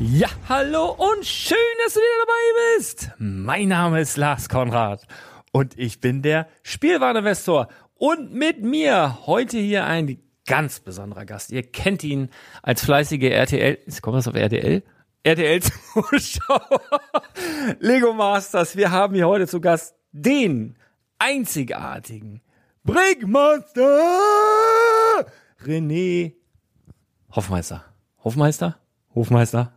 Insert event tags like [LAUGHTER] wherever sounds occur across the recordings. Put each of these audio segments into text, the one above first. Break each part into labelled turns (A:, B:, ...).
A: Ja, hallo und schön, dass du wieder dabei bist. Mein Name ist Lars Konrad und ich bin der Spielwareninvestor. Und mit mir heute hier ein ganz besonderer Gast. Ihr kennt ihn als fleißige RTL, kommt das auf RTL? RTL-Zuschauer. [LAUGHS] Lego Masters. Wir haben hier heute zu Gast den einzigartigen Brickmaster René Hofmeister. Hofmeister? Hofmeister?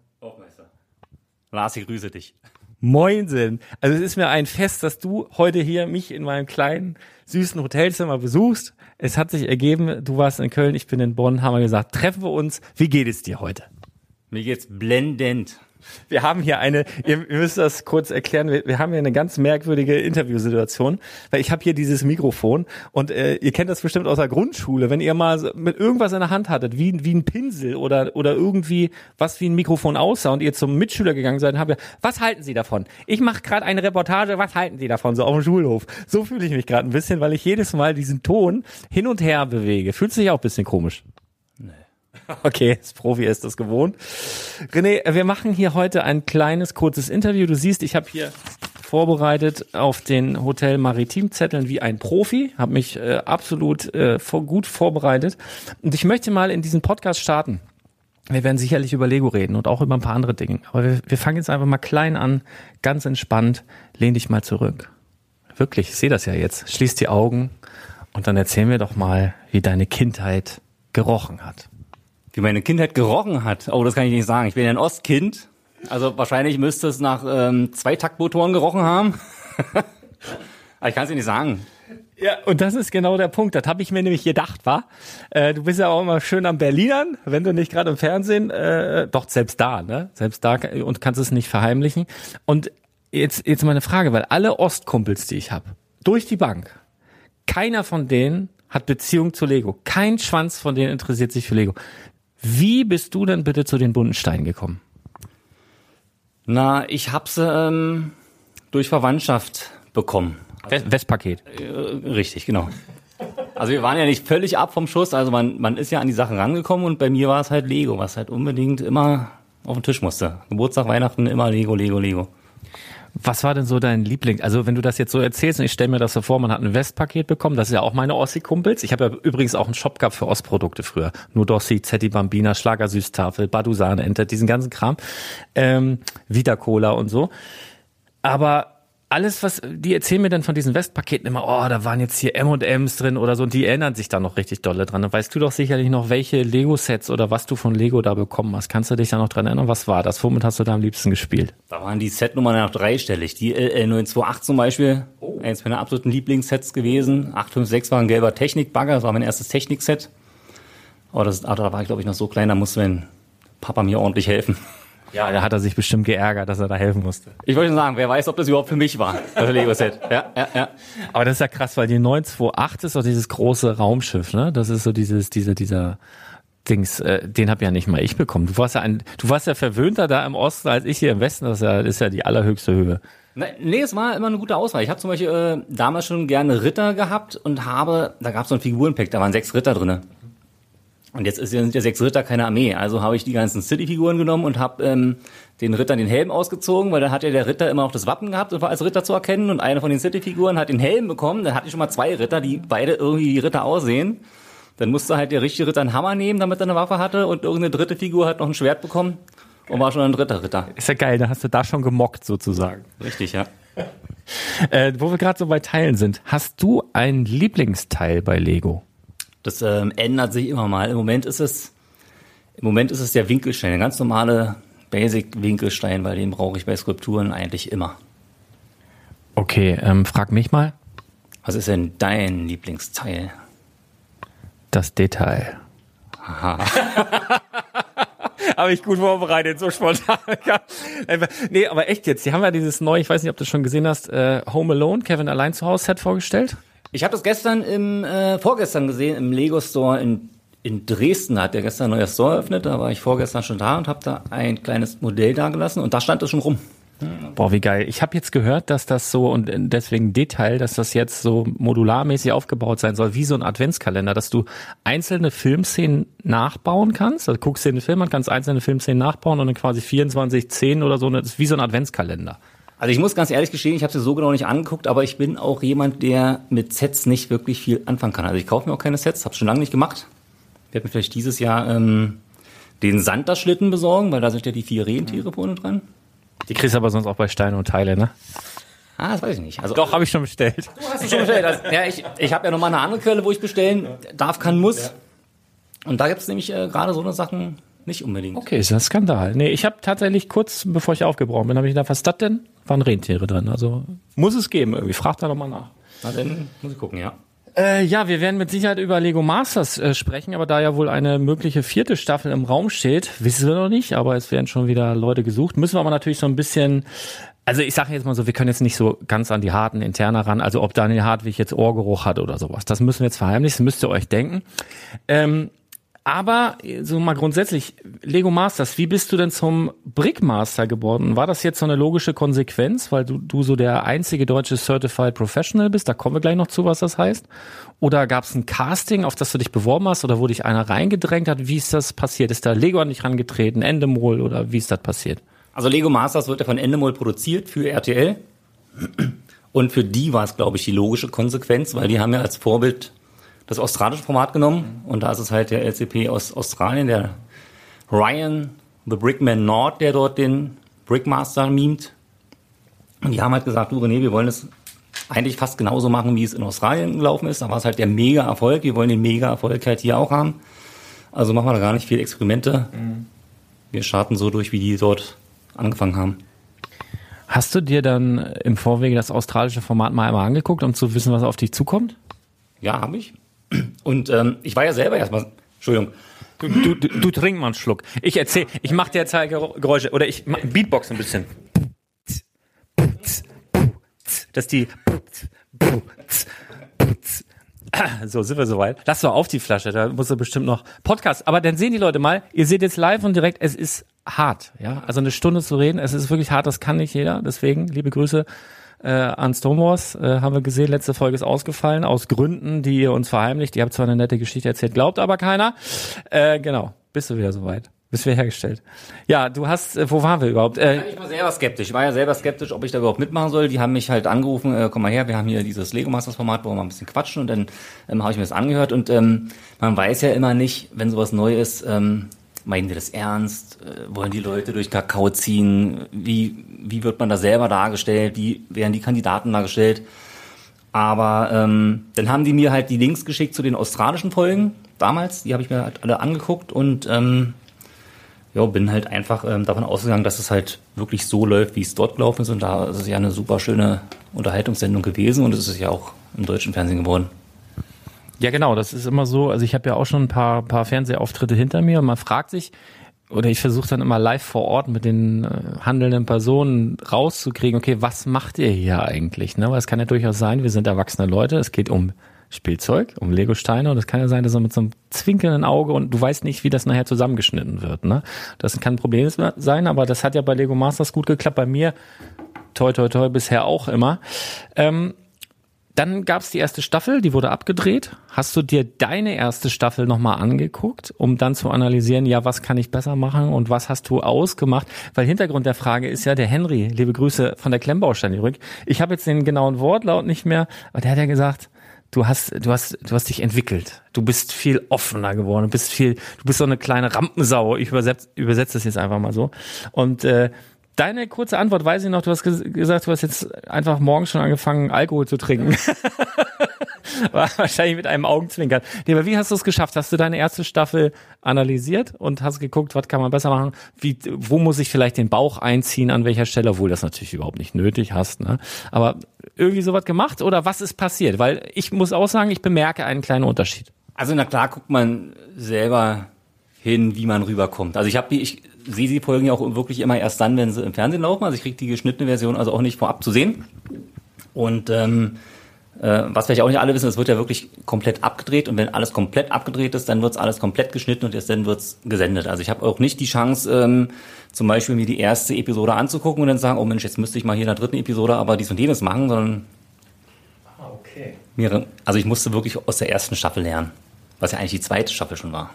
B: Lars, ich grüße dich.
A: Moinsen. Also es ist mir ein Fest, dass du heute hier mich in meinem kleinen, süßen Hotelzimmer besuchst. Es hat sich ergeben, du warst in Köln, ich bin in Bonn, haben wir gesagt, treffen wir uns. Wie geht es dir heute?
B: Mir geht's blendend.
A: Wir haben hier eine, ihr müsst das kurz erklären, wir, wir haben hier eine ganz merkwürdige Interviewsituation, weil ich habe hier dieses Mikrofon und äh, ihr kennt das bestimmt aus der Grundschule, wenn ihr mal mit irgendwas in der Hand hattet, wie, wie ein Pinsel oder, oder irgendwie was wie ein Mikrofon aussah und ihr zum Mitschüler gegangen seid, habt ihr, was halten Sie davon? Ich mache gerade eine Reportage, was halten Sie davon? So auf dem Schulhof. So fühle ich mich gerade ein bisschen, weil ich jedes Mal diesen Ton hin und her bewege. Fühlt sich auch ein bisschen komisch. [LAUGHS] Okay, das Profi ist das gewohnt. René, wir machen hier heute ein kleines, kurzes Interview. Du siehst, ich habe hier vorbereitet auf den Hotel Maritim Zetteln wie ein Profi, habe mich äh, absolut äh, vor, gut vorbereitet. Und ich möchte mal in diesen Podcast starten. Wir werden sicherlich über Lego reden und auch über ein paar andere Dinge. Aber wir, wir fangen jetzt einfach mal klein an, ganz entspannt. Lehn dich mal zurück. wirklich, ich sehe das ja jetzt. Schließ die Augen und dann erzähl mir doch mal, wie deine Kindheit gerochen hat.
B: Wie meine Kindheit gerochen hat. Oh, das kann ich nicht sagen. Ich bin ja ein Ostkind. Also wahrscheinlich müsste es nach ähm, zwei Taktmotoren gerochen haben. [LAUGHS] Aber ich kann es dir nicht sagen.
A: Ja, und das ist genau der Punkt. Das habe ich mir nämlich gedacht, war. Äh, du bist ja auch immer schön am Berlinern, wenn du nicht gerade im Fernsehen, äh, doch selbst da, ne? Selbst da und kannst es nicht verheimlichen. Und jetzt jetzt meine Frage, weil alle Ostkumpels, die ich habe, durch die Bank, keiner von denen hat Beziehung zu Lego. Kein Schwanz von denen interessiert sich für Lego. Wie bist du denn bitte zu den bunten Steinen gekommen?
B: Na, ich hab's ähm, durch Verwandtschaft bekommen.
A: West Westpaket.
B: Äh, richtig, genau. Also wir waren ja nicht völlig ab vom Schuss, also man, man ist ja an die Sachen rangekommen und bei mir war es halt Lego, was halt unbedingt immer auf den Tisch musste. Geburtstag, Weihnachten, immer Lego, Lego, Lego.
A: Was war denn so dein Liebling? Also wenn du das jetzt so erzählst und ich stelle mir das so vor, man hat ein Westpaket bekommen, das ist ja auch meine Ossi-Kumpels. Ich habe ja übrigens auch einen Shop gehabt für Ostprodukte früher. Nudossi, Zetti Bambina, Schlagersüßtafel, Badusan, Ente, diesen ganzen Kram. Ähm, Vita Cola und so. Aber alles, was, die erzählen mir dann von diesen Westpaketen immer, oh, da waren jetzt hier M&M's drin oder so und die erinnern sich da noch richtig dolle dran. Dann weißt du doch sicherlich noch, welche Lego-Sets oder was du von Lego da bekommen hast. Kannst du dich da noch dran erinnern? Was war das? Womit hast du da am liebsten gespielt?
B: Da waren die Setnummern noch dreistellig. Die LL928 zum Beispiel, oh. eins meiner absoluten Lieblingssets gewesen. 856 war ein gelber Technik-Bagger, das war mein erstes Technik-Set. Aber das, ah, da war ich glaube ich noch so klein, da musste mein Papa mir ordentlich helfen.
A: Ja, da hat er sich bestimmt geärgert, dass er da helfen musste.
B: Ich wollte sagen, wer weiß, ob das überhaupt für mich war, das Lego-Set.
A: Ja, ja, ja. Aber das ist ja krass, weil die 928 ist doch dieses große Raumschiff, ne? Das ist so dieses, dieser, dieser Dings, äh, den hab ja nicht mal ich bekommen. Du warst ja ein, du warst ja verwöhnter da im Osten als ich hier im Westen. Das ist ja, das ist ja die allerhöchste Höhe.
B: Nee, es war immer eine gute Auswahl. Ich habe zum Beispiel äh, damals schon gerne Ritter gehabt und habe, da gab es so ein Figurenpack, da waren sechs Ritter drinne. Und jetzt ist, sind ja sechs Ritter keine Armee. Also habe ich die ganzen City-Figuren genommen und habe ähm, den Rittern den Helm ausgezogen, weil dann hat ja der Ritter immer noch das Wappen gehabt und war als Ritter zu erkennen. Und eine von den City-Figuren hat den Helm bekommen. Dann hatte ich schon mal zwei Ritter, die beide irgendwie wie Ritter aussehen. Dann musste halt der richtige Ritter einen Hammer nehmen, damit er eine Waffe hatte. Und irgendeine dritte Figur hat noch ein Schwert bekommen und war schon ein dritter Ritter.
A: Ist ja geil, da hast du da schon gemockt sozusagen.
B: Richtig, ja.
A: äh, wo wir gerade so bei Teilen sind, hast du ein Lieblingsteil bei Lego?
B: Das ähm, ändert sich immer mal. Im Moment ist es, im Moment ist es der Winkelstein, der ganz normale Basic Winkelstein, weil den brauche ich bei Skulpturen eigentlich immer.
A: Okay, ähm, frag mich mal.
B: Was ist denn dein Lieblingsteil?
A: Das Detail. Aha. [LAUGHS] Habe ich gut vorbereitet, so spontan. [LAUGHS] nee, aber echt jetzt, die haben ja dieses neue, ich weiß nicht, ob du das schon gesehen hast, äh, Home Alone, Kevin allein zu Hause Set vorgestellt.
B: Ich habe das gestern im äh, vorgestern gesehen im Lego Store in in Dresden Da hat der gestern ein neues Store eröffnet, da war ich vorgestern schon da und habe da ein kleines Modell da gelassen und da stand es schon rum.
A: Boah, wie geil. Ich habe jetzt gehört, dass das so und deswegen Detail, dass das jetzt so modularmäßig aufgebaut sein soll, wie so ein Adventskalender, dass du einzelne Filmszenen nachbauen kannst. Also guckst dir den Film an, kannst einzelne Filmszenen nachbauen und dann quasi 24 Szenen oder so, das ist wie so ein Adventskalender.
B: Also ich muss ganz ehrlich gestehen, ich habe sie so genau nicht angeguckt, aber ich bin auch jemand, der mit Sets nicht wirklich viel anfangen kann. Also ich kaufe mir auch keine Sets, habe schon lange nicht gemacht. Ich werde mir vielleicht dieses Jahr ähm, den Sanderschlitten besorgen, weil da sind ja die vier Rentiere vorne dran.
A: Die kriegst du aber sonst auch bei Steine und Teile, ne?
B: Ah, das weiß ich nicht.
A: Also, Doch, habe ich schon bestellt. [LAUGHS]
B: Du hast es schon bestellt. Also, ja, ich ich habe ja noch mal eine andere Quelle, wo ich bestellen darf, kann, muss. Und da gibt es nämlich äh, gerade so eine Sachen nicht unbedingt.
A: Okay, ist ein Skandal. Nee, ich habe tatsächlich kurz, bevor ich aufgebrochen bin, habe ich gedacht, was ist das denn? waren Rentiere drin. Also muss es geben irgendwie. Frag da doch mal nach.
B: Na, dann muss ich gucken, ja.
A: Äh, ja, wir werden mit Sicherheit über Lego Masters äh, sprechen, aber da ja wohl eine mögliche vierte Staffel im Raum steht, wissen wir noch nicht, aber es werden schon wieder Leute gesucht. Müssen wir aber natürlich so ein bisschen also ich sage jetzt mal so, wir können jetzt nicht so ganz an die harten Interner ran, also ob Daniel Hartwig jetzt Ohrgeruch hat oder sowas. Das müssen wir jetzt verheimlichen, müsst ihr euch denken. Ähm, aber so mal grundsätzlich, Lego Masters, wie bist du denn zum Brickmaster geworden? War das jetzt so eine logische Konsequenz, weil du, du so der einzige deutsche Certified Professional bist? Da kommen wir gleich noch zu, was das heißt. Oder gab es ein Casting, auf das du dich beworben hast? Oder wo dich einer reingedrängt hat? Wie ist das passiert? Ist da Lego an dich rangetreten, Endemol oder wie ist das passiert?
B: Also Lego Masters wird ja von Endemol produziert für RTL. Und für die war es, glaube ich, die logische Konsequenz, weil die haben ja als Vorbild das australische Format genommen und da ist es halt der LCP aus Australien, der Ryan, The Brickman Nord, der dort den Brickmaster mimt. Und die haben halt gesagt, du René, wir wollen es eigentlich fast genauso machen, wie es in Australien gelaufen ist. Da war es halt der Mega-Erfolg. Wir wollen den Mega-Erfolg halt hier auch haben. Also machen wir da gar nicht viel Experimente. Wir starten so durch, wie die dort angefangen haben.
A: Hast du dir dann im Vorwege das australische Format mal einmal angeguckt, um zu wissen, was auf dich zukommt?
B: Ja, habe ich. Und ähm, ich war ja selber erstmal, Entschuldigung,
A: Du, du, du, du trink mal einen Schluck. Ich erzähl, ich mach dir jetzt Geräusche oder ich Beatbox ein bisschen. Das ist die. So, sind wir soweit. Lass doch auf die Flasche, da muss er bestimmt noch Podcast. Aber dann sehen die Leute mal, ihr seht jetzt live und direkt, es ist hart, ja. Also eine Stunde zu reden, es ist wirklich hart, das kann nicht jeder. Deswegen, liebe Grüße äh, an Stonewalls, äh, haben wir gesehen, letzte Folge ist ausgefallen, aus Gründen, die ihr uns verheimlicht. Ihr habt zwar eine nette Geschichte erzählt, glaubt aber keiner. Äh, genau, bist du wieder soweit. Bist wieder hergestellt. Ja, du hast, äh, wo waren wir überhaupt? Äh,
B: Ich war selber skeptisch. Ich war ja selber skeptisch, ob ich da überhaupt mitmachen soll. Die haben mich halt angerufen, äh, komm mal her, wir haben hier dieses Lego Masters Format, wo wir mal ein bisschen quatschen und dann ähm, habe ich mir das angehört und ähm, man weiß ja immer nicht, wenn sowas neu ist, ähm, meinen die das ernst? Äh, wollen die Leute durch Kakao ziehen? Wie, wie wird man da selber dargestellt? Wie werden die Kandidaten dargestellt? Aber ähm, dann haben die mir halt die Links geschickt zu den australischen Folgen damals. Die habe ich mir halt alle angeguckt und ähm, ja, bin halt einfach ähm, davon ausgegangen, dass es halt wirklich so läuft, wie es dort gelaufen ist. Und da ist es ja eine super schöne Unterhaltungssendung gewesen und es ist ja auch im deutschen Fernsehen geworden.
A: Ja, genau, das ist immer so. Also ich habe ja auch schon ein paar, paar Fernsehauftritte hinter mir und man fragt sich, oder ich versuche dann immer live vor Ort mit den äh, handelnden Personen rauszukriegen, okay, was macht ihr hier eigentlich? Ne? Weil es kann ja durchaus sein, wir sind erwachsene Leute, es geht um Spielzeug, um Lego-Steine und es kann ja sein, dass er mit so einem zwinkelnden Auge und du weißt nicht, wie das nachher zusammengeschnitten wird. Ne? Das kann ein Problem sein, aber das hat ja bei Lego Masters gut geklappt, bei mir toi toi toi bisher auch immer. Ähm, dann gab es die erste Staffel, die wurde abgedreht. Hast du dir deine erste Staffel nochmal angeguckt, um dann zu analysieren, ja, was kann ich besser machen und was hast du ausgemacht? Weil Hintergrund der Frage ist ja, der Henry, liebe Grüße von der Klemmbaustein zurück. Ich habe jetzt den genauen Wortlaut nicht mehr, aber der hat ja gesagt, du hast, du hast, du hast dich entwickelt. Du bist viel offener geworden. Du bist viel, du bist so eine kleine Rampensau. Ich übersetze, übersetze das jetzt einfach mal so. Und äh, Deine kurze Antwort weiß ich noch, du hast ges gesagt, du hast jetzt einfach morgens schon angefangen, Alkohol zu trinken. [LAUGHS] War wahrscheinlich mit einem Augenzwinkern. Nee, aber wie hast du es geschafft? Hast du deine erste Staffel analysiert und hast geguckt, was kann man besser machen? Wie, wo muss ich vielleicht den Bauch einziehen, an welcher Stelle, obwohl das natürlich überhaupt nicht nötig hast, ne? Aber irgendwie sowas gemacht oder was ist passiert? Weil ich muss auch sagen, ich bemerke einen kleinen Unterschied.
B: Also na klar guckt man selber hin, wie man rüberkommt. Also ich habe ich sehe die Folgen ja auch wirklich immer erst dann, wenn sie im Fernsehen laufen. Also ich kriege die geschnittene Version also auch nicht vorab zu sehen. Und ähm, äh, was vielleicht auch nicht alle wissen, es wird ja wirklich komplett abgedreht und wenn alles komplett abgedreht ist, dann wird's alles komplett geschnitten und erst dann wird's gesendet. Also ich habe auch nicht die Chance, ähm, zum Beispiel mir die erste Episode anzugucken und dann sagen, oh Mensch, jetzt müsste ich mal hier in der dritten Episode aber dies und jenes machen, sondern
A: Okay.
B: mir, also ich musste wirklich aus der ersten Staffel lernen, was ja eigentlich die zweite Staffel schon war.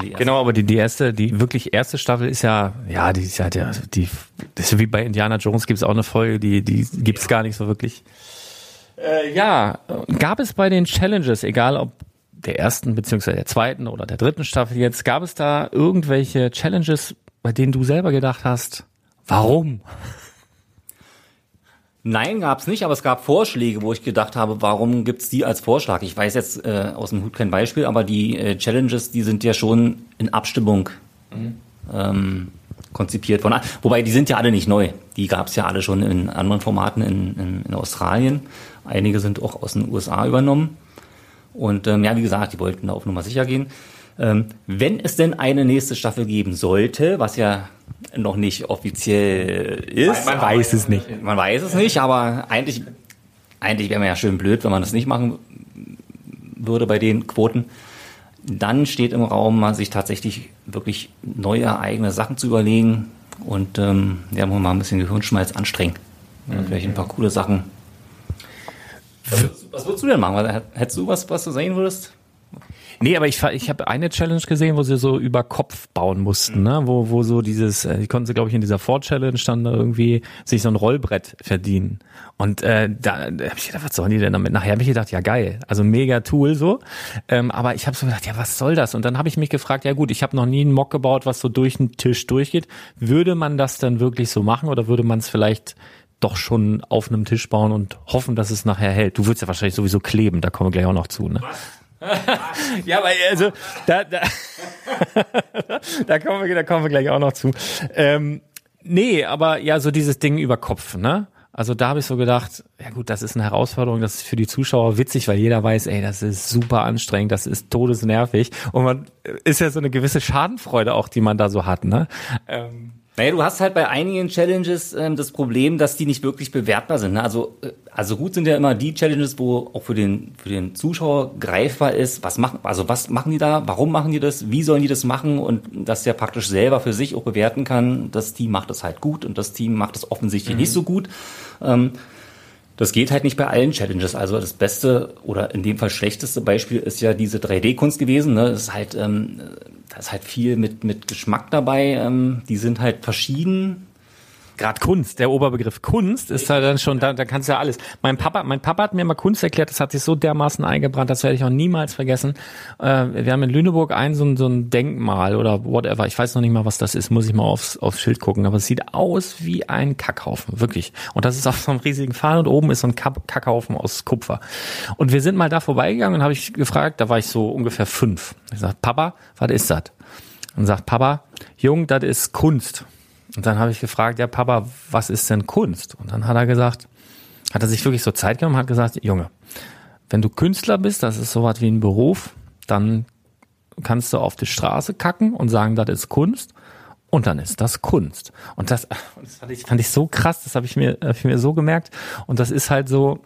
B: Die
A: Genau, aber die, die erste, die wirklich erste Staffel ist ja, ja, die ist ja, die, das ist ja wie bei Indiana Jones gibt es auch eine Folge, die, die gibt's gar nicht so wirklich. Äh, ja, gab es bei den Challenges, egal ob der ersten beziehungsweise der zweiten oder der dritten Staffel jetzt, gab es da irgendwelche Challenges, bei denen du selber gedacht hast, warum?
B: Nein, gab's nicht, aber es gab Vorschläge, wo ich gedacht habe, warum gibt's die als Vorschlag? Ich weiß jetzt äh, aus dem Hut kein Beispiel, aber die äh, Challenges, die sind ja schon in Abstimmung ähm, konzipiert worden. Wobei, die sind ja alle nicht neu. Die gab's ja alle schon in anderen Formaten in, in, in Australien. Einige sind auch aus den USA übernommen. Und ähm, ja, wie gesagt, die wollten da auf Nummer sicher gehen. Ähm, wenn es denn eine nächste Staffel geben sollte, was ja noch nicht offiziell ist.
A: Man weiß es nicht.
B: Man weiß es nicht, aber eigentlich, eigentlich wäre man ja schön blöd, wenn man das nicht machen würde bei den Quoten. Dann steht im Raum, mal sich tatsächlich wirklich neue eigene Sachen zu überlegen und ähm, ja, man mal ein bisschen Gehirnschmalz anstrengen. Ja, vielleicht ein paar coole Sachen. Was, was würdest du denn machen? Hättest du was, was du sehen würdest?
A: Nee, aber ich, ich habe eine Challenge gesehen, wo sie so über Kopf bauen mussten, ne? wo, wo so dieses, äh, die konnten sie, glaube ich, in dieser Ford-Challenge dann da irgendwie sich so ein Rollbrett verdienen. Und äh, da, da habe ich gedacht, was sollen die denn damit? Nachher habe ich gedacht, ja geil, also mega Tool so. Ähm, aber ich habe so gedacht, ja, was soll das? Und dann habe ich mich gefragt, ja gut, ich habe noch nie einen Mock gebaut, was so durch den Tisch durchgeht. Würde man das dann wirklich so machen oder würde man es vielleicht doch schon auf einem Tisch bauen und hoffen, dass es nachher hält. Du würdest ja wahrscheinlich sowieso kleben, da kommen wir gleich auch noch zu, ne? [LAUGHS] ja, aber also da, da, [LAUGHS] da kommen wir, da kommen wir gleich auch noch zu. Ähm, nee, aber ja, so dieses Ding über Kopf, ne? Also da habe ich so gedacht, ja gut, das ist eine Herausforderung, das ist für die Zuschauer witzig, weil jeder weiß, ey, das ist super anstrengend, das ist todesnervig und man ist ja so eine gewisse Schadenfreude auch, die man da so hat, ne? Ähm,
B: naja, du hast halt bei einigen Challenges ähm, das Problem, dass die nicht wirklich bewertbar sind. Ne? Also, äh, also gut sind ja immer die Challenges, wo auch für den, für den Zuschauer greifbar ist, was machen, also was machen die da, warum machen die das, wie sollen die das machen und dass der praktisch selber für sich auch bewerten kann, das Team macht das halt gut und das Team macht das offensichtlich mhm. nicht so gut. Ähm, das geht halt nicht bei allen Challenges. Also das beste oder in dem Fall schlechteste Beispiel ist ja diese 3D-Kunst gewesen. Ne? Das ist halt, ähm, da ist halt viel mit, mit Geschmack dabei. Ähm, die sind halt verschieden
A: gerade Kunst, der Oberbegriff Kunst ist halt dann schon, da, da kannst du ja alles. Mein Papa, mein Papa hat mir mal Kunst erklärt, das hat sich so dermaßen eingebrannt, das werde ich auch niemals vergessen. Äh, wir haben in Lüneburg ein so, ein so ein Denkmal oder whatever, ich weiß noch nicht mal, was das ist, muss ich mal aufs, aufs Schild gucken, aber es sieht aus wie ein Kackhaufen, wirklich. Und das ist auf so einem riesigen Pfahl und oben ist so ein Kackhaufen aus Kupfer. Und wir sind mal da vorbeigegangen und habe ich gefragt, da war ich so ungefähr fünf. Ich sag, Papa, was ist das? Und sagt Papa, Jung, das ist Kunst. Und dann habe ich gefragt, ja Papa, was ist denn Kunst? Und dann hat er gesagt, hat er sich wirklich so Zeit genommen, hat gesagt, Junge, wenn du Künstler bist, das ist sowas wie ein Beruf, dann kannst du auf die Straße kacken und sagen, das ist Kunst. Und dann ist das Kunst. Und das, [LAUGHS] das fand, ich, fand ich so krass, das habe ich, mir, hab ich mir so gemerkt. Und das ist halt so,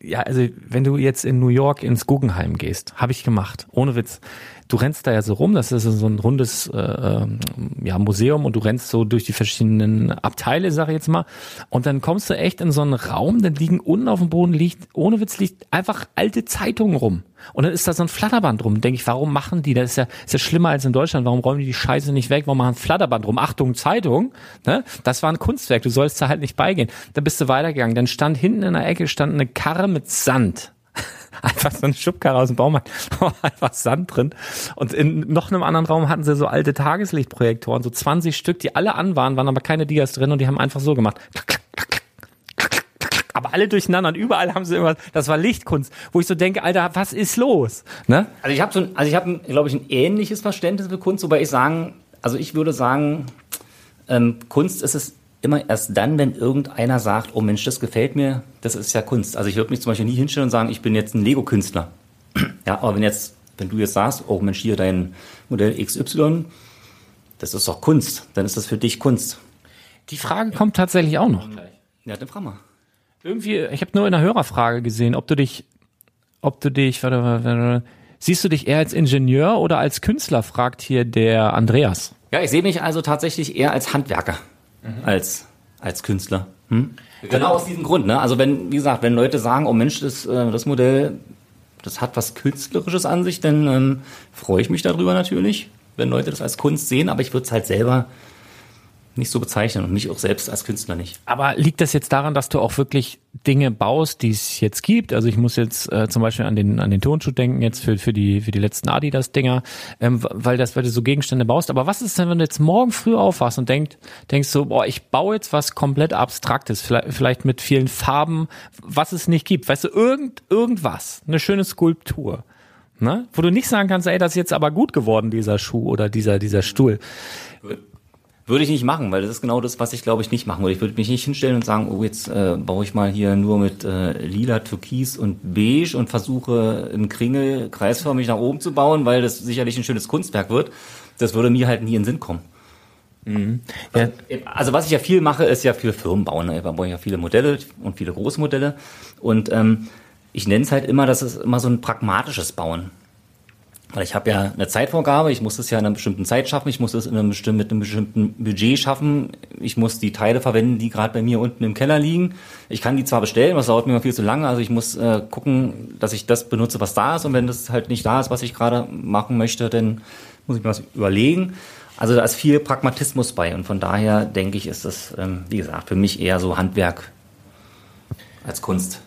A: ja, also wenn du jetzt in New York ins Guggenheim gehst, habe ich gemacht, ohne Witz du rennst da ja so rum, das ist so ein rundes äh, ähm, ja, Museum und du rennst so durch die verschiedenen Abteile, sag ich jetzt mal, und dann kommst du echt in so einen Raum, dann liegen unten auf dem Boden, liegt, ohne Witz, liegt einfach alte Zeitungen rum. Und dann ist da so ein Flatterband rum. Denke ich, warum machen die? Das ist ja, ist ja schlimmer als in Deutschland. Warum räumen die die Scheiße nicht weg? Warum machen Flatterband rum? Achtung, Zeitung. Ne? Das war ein Kunstwerk. Du sollst da halt nicht beigehen. Dann bist du weitergegangen. Dann stand hinten in der Ecke stand eine Karre mit Sand [LAUGHS] einfach so eine Schubkarre aus dem Baumarkt, [LAUGHS] einfach Sand drin. Und in noch einem anderen Raum hatten sie so alte Tageslichtprojektoren, so 20 Stück, die alle an waren, waren aber keine Dias drin und die haben einfach so gemacht. Aber alle durcheinander und überall haben sie immer, das war Lichtkunst, wo ich so denke, Alter, was ist los? Ne?
B: Also ich habe so, also ich habe, glaube ich, ein ähnliches Verständnis für Kunst, wobei ich sagen, also ich würde sagen, ähm, Kunst ist es immer erst dann, wenn irgendeiner sagt, oh Mensch, das gefällt mir, das ist ja Kunst. Also ich würde mich zum Beispiel nie hinstellen und sagen, ich bin jetzt ein Lego-Künstler. Ja, aber wenn jetzt, wenn du jetzt sagst, oh Mensch, hier dein Modell XY, das ist doch Kunst, dann ist das für dich Kunst.
A: Die Frage kommt tatsächlich auch noch.
B: Ja, dann frag mal.
A: Irgendwie, ich habe nur in der Hörerfrage gesehen, ob du dich, ob du dich, warte, warte, warte, siehst du dich eher als Ingenieur oder als Künstler, fragt hier der Andreas.
B: Ja, ich sehe mich also tatsächlich eher als Handwerker mhm. als, als Künstler. Hm? Genau aus diesem Grund. Ne? Also wenn, wie gesagt, wenn Leute sagen, oh Mensch, das, äh, das Modell, das hat was Künstlerisches an sich, dann ähm, freue ich mich darüber natürlich, wenn Leute das als Kunst sehen, aber ich würde es halt selber nicht so bezeichnen und mich auch selbst als Künstler nicht.
A: Aber liegt das jetzt daran, dass du auch wirklich Dinge baust, die es jetzt gibt? Also ich muss jetzt äh, zum Beispiel an den an den Turnschuh denken jetzt für für die für die letzten Adidas Dinger, ähm, weil das weil du so Gegenstände baust. Aber was ist denn, wenn du jetzt morgen früh aufwachst und denkst denkst so, boah, ich baue jetzt was komplett abstraktes, vielleicht, vielleicht mit vielen Farben, was es nicht gibt, weißt du, irgend irgendwas, eine schöne Skulptur. Ne? Wo du nicht sagen kannst, ey, das ist jetzt aber gut geworden, dieser Schuh oder dieser, dieser Stuhl.
B: Würde ich nicht machen, weil das ist genau das, was ich glaube ich nicht machen würde. Ich würde mich nicht hinstellen und sagen, oh, jetzt äh, baue ich mal hier nur mit äh, lila, türkis und beige und versuche im Kringel kreisförmig nach oben zu bauen, weil das sicherlich ein schönes Kunstwerk wird. Das würde mir halt nie in den Sinn kommen. Mhm. Ja. Also was ich ja viel mache, ist ja für Firmen bauen. Da baue ich ja viele Modelle und viele große Modelle. Und ähm, ich nenne es halt immer, das ist immer so ein pragmatisches Bauen. Weil ich habe ja eine Zeitvorgabe, ich muss das ja in einer bestimmten Zeit schaffen, ich muss das in einem bestimmten, mit einem bestimmten Budget schaffen, ich muss die Teile verwenden, die gerade bei mir unten im Keller liegen. Ich kann die zwar bestellen, was dauert mir viel zu lange, also ich muss äh, gucken, dass ich das benutze, was da ist und wenn das halt nicht da ist, was ich gerade machen möchte, dann muss ich mir was überlegen. Also da ist viel Pragmatismus bei und von daher denke ich, ist das, ähm, wie gesagt, für mich eher so Handwerk als Kunst.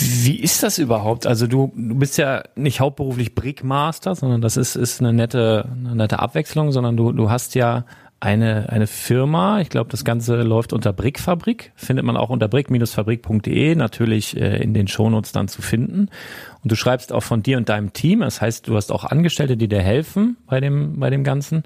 A: Wie ist das überhaupt? Also du, du bist ja nicht hauptberuflich Brickmaster, sondern das ist, ist eine nette, eine nette Abwechslung, sondern du, du hast ja eine, eine Firma, ich glaube, das Ganze läuft unter Brickfabrik, findet man auch unter brick-fabrik.de, natürlich äh, in den Shownotes dann zu finden. Und du schreibst auch von dir und deinem Team, das heißt, du hast auch Angestellte, die dir helfen bei dem, bei dem Ganzen.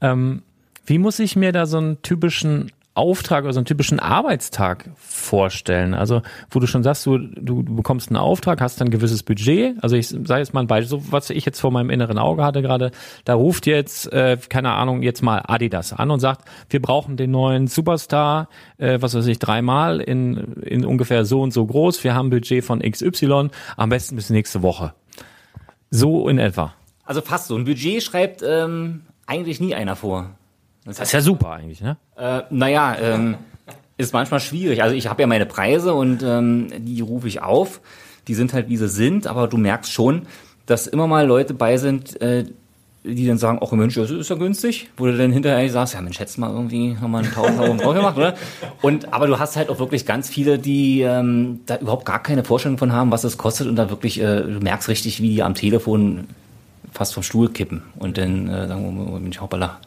A: Ähm, wie muss ich mir da so einen typischen Auftrag oder so einen typischen Arbeitstag vorstellen? Also, wo du schon sagst, du, du, du bekommst einen Auftrag, hast dann ein gewisses Budget. Also ich sage jetzt mal ein Beispiel, so was ich jetzt vor meinem inneren Auge hatte gerade, da ruft jetzt, äh, keine Ahnung, jetzt mal Adidas an und sagt, wir brauchen den neuen Superstar, äh, was weiß ich, dreimal in, in ungefähr so und so groß. Wir haben ein Budget von XY, am besten bis nächste Woche. So in etwa.
B: Also fast so. Ein Budget schreibt ähm, eigentlich nie einer vor.
A: Das ist ja super eigentlich, ne?
B: Äh, naja, ähm, ist manchmal schwierig. Also ich habe ja meine Preise und ähm, die rufe ich auf. Die sind halt wie sie sind, aber du merkst schon, dass immer mal Leute bei sind, äh, die dann sagen, ach Mensch, das ist ja günstig, wo du dann hinterher sagst, ja Mensch, hättest mal irgendwie haben wir einen Tausend Euro drauf gemacht, oder? Und aber du hast halt auch wirklich ganz viele, die ähm, da überhaupt gar keine Vorstellung von haben, was es kostet und da wirklich, äh, du merkst richtig, wie die am Telefon fast vom Stuhl kippen und dann äh, sagen, oh, Mensch, hoppala.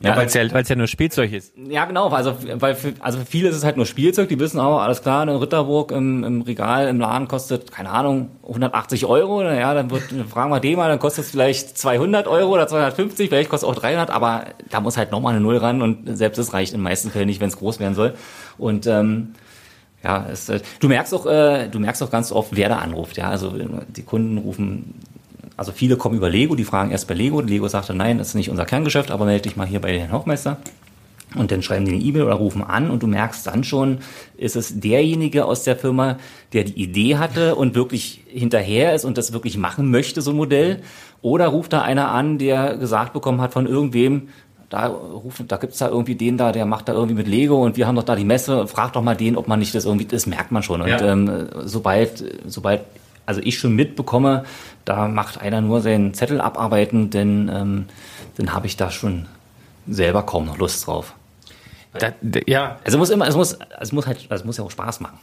A: Ja, weil es ja, weil's ja nur Spielzeug ist.
B: Ja, genau, also weil für, also für viele ist es halt nur Spielzeug, die wissen aber, alles klar, eine Ritterburg im, im Regal, im Laden kostet, keine Ahnung, 180 Euro, naja, dann wird, dann fragen wir den mal, dann kostet es vielleicht 200 Euro oder 250, vielleicht kostet es auch 300, aber da muss halt nochmal eine Null ran und selbst das reicht in den meisten Fällen nicht, wenn es groß werden soll. Und ähm, ja, es, du merkst auch, äh, du merkst auch ganz oft, wer da anruft. Ja, also die Kunden rufen also viele kommen über Lego, die fragen erst bei Lego. Lego sagt dann, nein, das ist nicht unser Kerngeschäft, aber melde dich mal hier bei den Hochmeister. Und dann schreiben die eine E-Mail oder rufen an und du merkst dann schon, ist es derjenige aus der Firma, der die Idee hatte und wirklich hinterher ist und das wirklich machen möchte, so ein Modell. Oder ruft da einer an, der gesagt bekommen hat von irgendwem, da ruft, da gibt's da irgendwie den da, der macht da irgendwie mit Lego und wir haben doch da die Messe, frag doch mal den, ob man nicht das irgendwie, das merkt man schon. Und ja. ähm, sobald, sobald also ich schon mitbekomme, da macht einer nur seinen Zettel abarbeiten, denn ähm, dann habe ich da schon selber kaum noch Lust drauf.
A: Da, ja.
B: Also muss immer, es muss, es muss halt, es muss ja auch Spaß machen.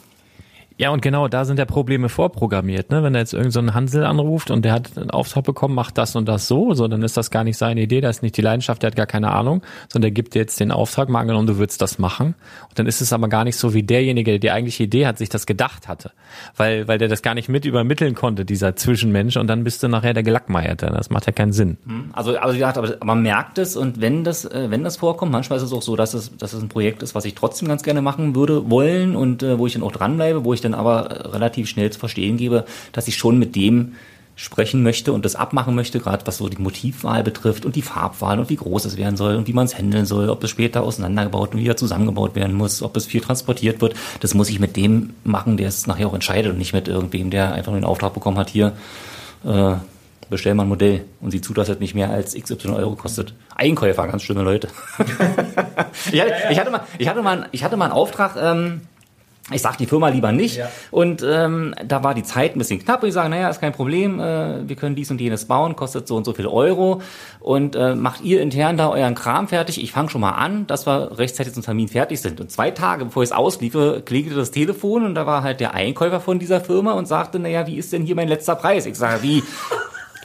A: Ja, und genau, da sind ja Probleme vorprogrammiert, ne? Wenn er jetzt irgendeinen so Hansel anruft und der hat einen Auftrag bekommen, macht das und das so, so, dann ist das gar nicht seine Idee, das ist nicht die Leidenschaft, der hat gar keine Ahnung, sondern der gibt dir jetzt den Auftrag, mal angenommen, du würdest das machen. Und dann ist es aber gar nicht so, wie derjenige, der die eigentliche Idee hat, sich das gedacht hatte. Weil, weil der das gar nicht mit übermitteln konnte, dieser Zwischenmensch, und dann bist du nachher der Gelackmeierte. Das macht ja keinen Sinn.
B: Hm. Also, also wie gesagt, aber man merkt es und wenn das, äh, wenn das vorkommt, manchmal ist es auch so, dass es, dass es ein Projekt ist, was ich trotzdem ganz gerne machen würde, wollen und äh, wo ich dann auch dranbleibe, wo ich dann aber relativ schnell zu verstehen gebe, dass ich schon mit dem sprechen möchte und das abmachen möchte, gerade was so die Motivwahl betrifft und die Farbwahl und wie groß es werden soll und wie man es handeln soll, ob es später auseinandergebaut und wieder zusammengebaut werden muss, ob es viel transportiert wird. Das muss ich mit dem machen, der es nachher auch entscheidet und nicht mit irgendwem, der einfach nur den Auftrag bekommen hat, hier äh, bestell mal ein Modell und sieh zu, dass es nicht mehr als XY Euro kostet. Einkäufer, ganz schlimme Leute. [LAUGHS] ich, hatte, ich, hatte mal, ich, hatte mal, ich hatte mal einen Auftrag, ähm, ich sag die Firma lieber nicht. Ja. Und ähm, da war die Zeit ein bisschen knapp und ich sage, naja, ist kein Problem, äh, wir können dies und jenes bauen, kostet so und so viel Euro. Und äh, macht ihr intern da euren Kram fertig. Ich fange schon mal an, dass wir rechtzeitig zum Termin fertig sind. Und zwei Tage, bevor ich es ausliefe, klingelte das Telefon und da war halt der Einkäufer von dieser Firma und sagte, naja, wie ist denn hier mein letzter Preis? Ich sage, wie?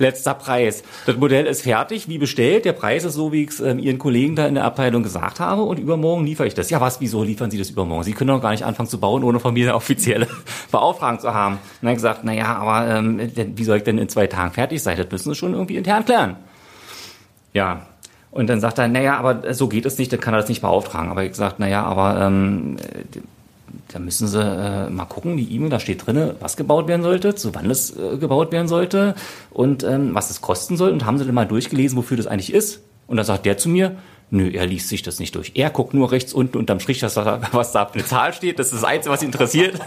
B: Letzter Preis. Das Modell ist fertig, wie bestellt. Der Preis ist so, wie ich es ähm, Ihren Kollegen da in der Abteilung gesagt habe. Und übermorgen liefere ich das. Ja, was, wieso liefern Sie das übermorgen? Sie können doch gar nicht anfangen zu bauen, ohne von mir eine offizielle [LAUGHS] Beauftragung zu haben. Und dann gesagt, na ja, aber ähm, wie soll ich denn in zwei Tagen fertig sein? Das müssen Sie schon irgendwie intern klären. Ja, und dann sagt er, naja, aber so geht es nicht, dann kann er das nicht beauftragen. Aber ich gesagt, naja, aber ähm, da müssen sie äh, mal gucken, die E-Mail, da steht drin, was gebaut werden sollte, zu wann es äh, gebaut werden sollte und ähm, was es kosten soll. Und haben sie dann mal durchgelesen, wofür das eigentlich ist. Und dann sagt der zu mir, Nö, er liest sich das nicht durch. Er guckt nur rechts unten unterm Strich, was da, was da eine Zahl steht. Das ist das Einzige, was ihn interessiert.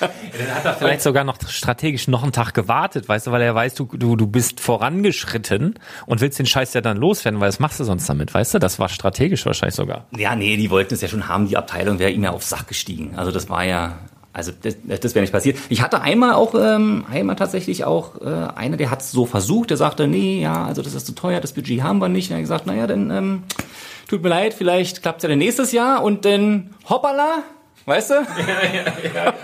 A: Dann hat er vielleicht sogar noch strategisch noch einen Tag gewartet, weißt du, weil er weiß, du, du, du bist vorangeschritten und willst den Scheiß ja dann loswerden, weil was machst du sonst damit, weißt du? Das war strategisch wahrscheinlich sogar.
B: Ja, nee, die wollten es ja schon haben, die Abteilung wäre ihm ja aufs Sack gestiegen. Also das war ja, also das, das wäre nicht passiert. Ich hatte einmal auch, ähm, einmal tatsächlich auch äh, einer, der hat es so versucht, der sagte, nee, ja, also das ist zu teuer, das Budget haben wir nicht. Und er hat gesagt, naja, dann ähm, tut mir leid, vielleicht klappt es ja dann nächstes Jahr und dann hoppala, weißt du? [LAUGHS] Ja, ja, ja. ja.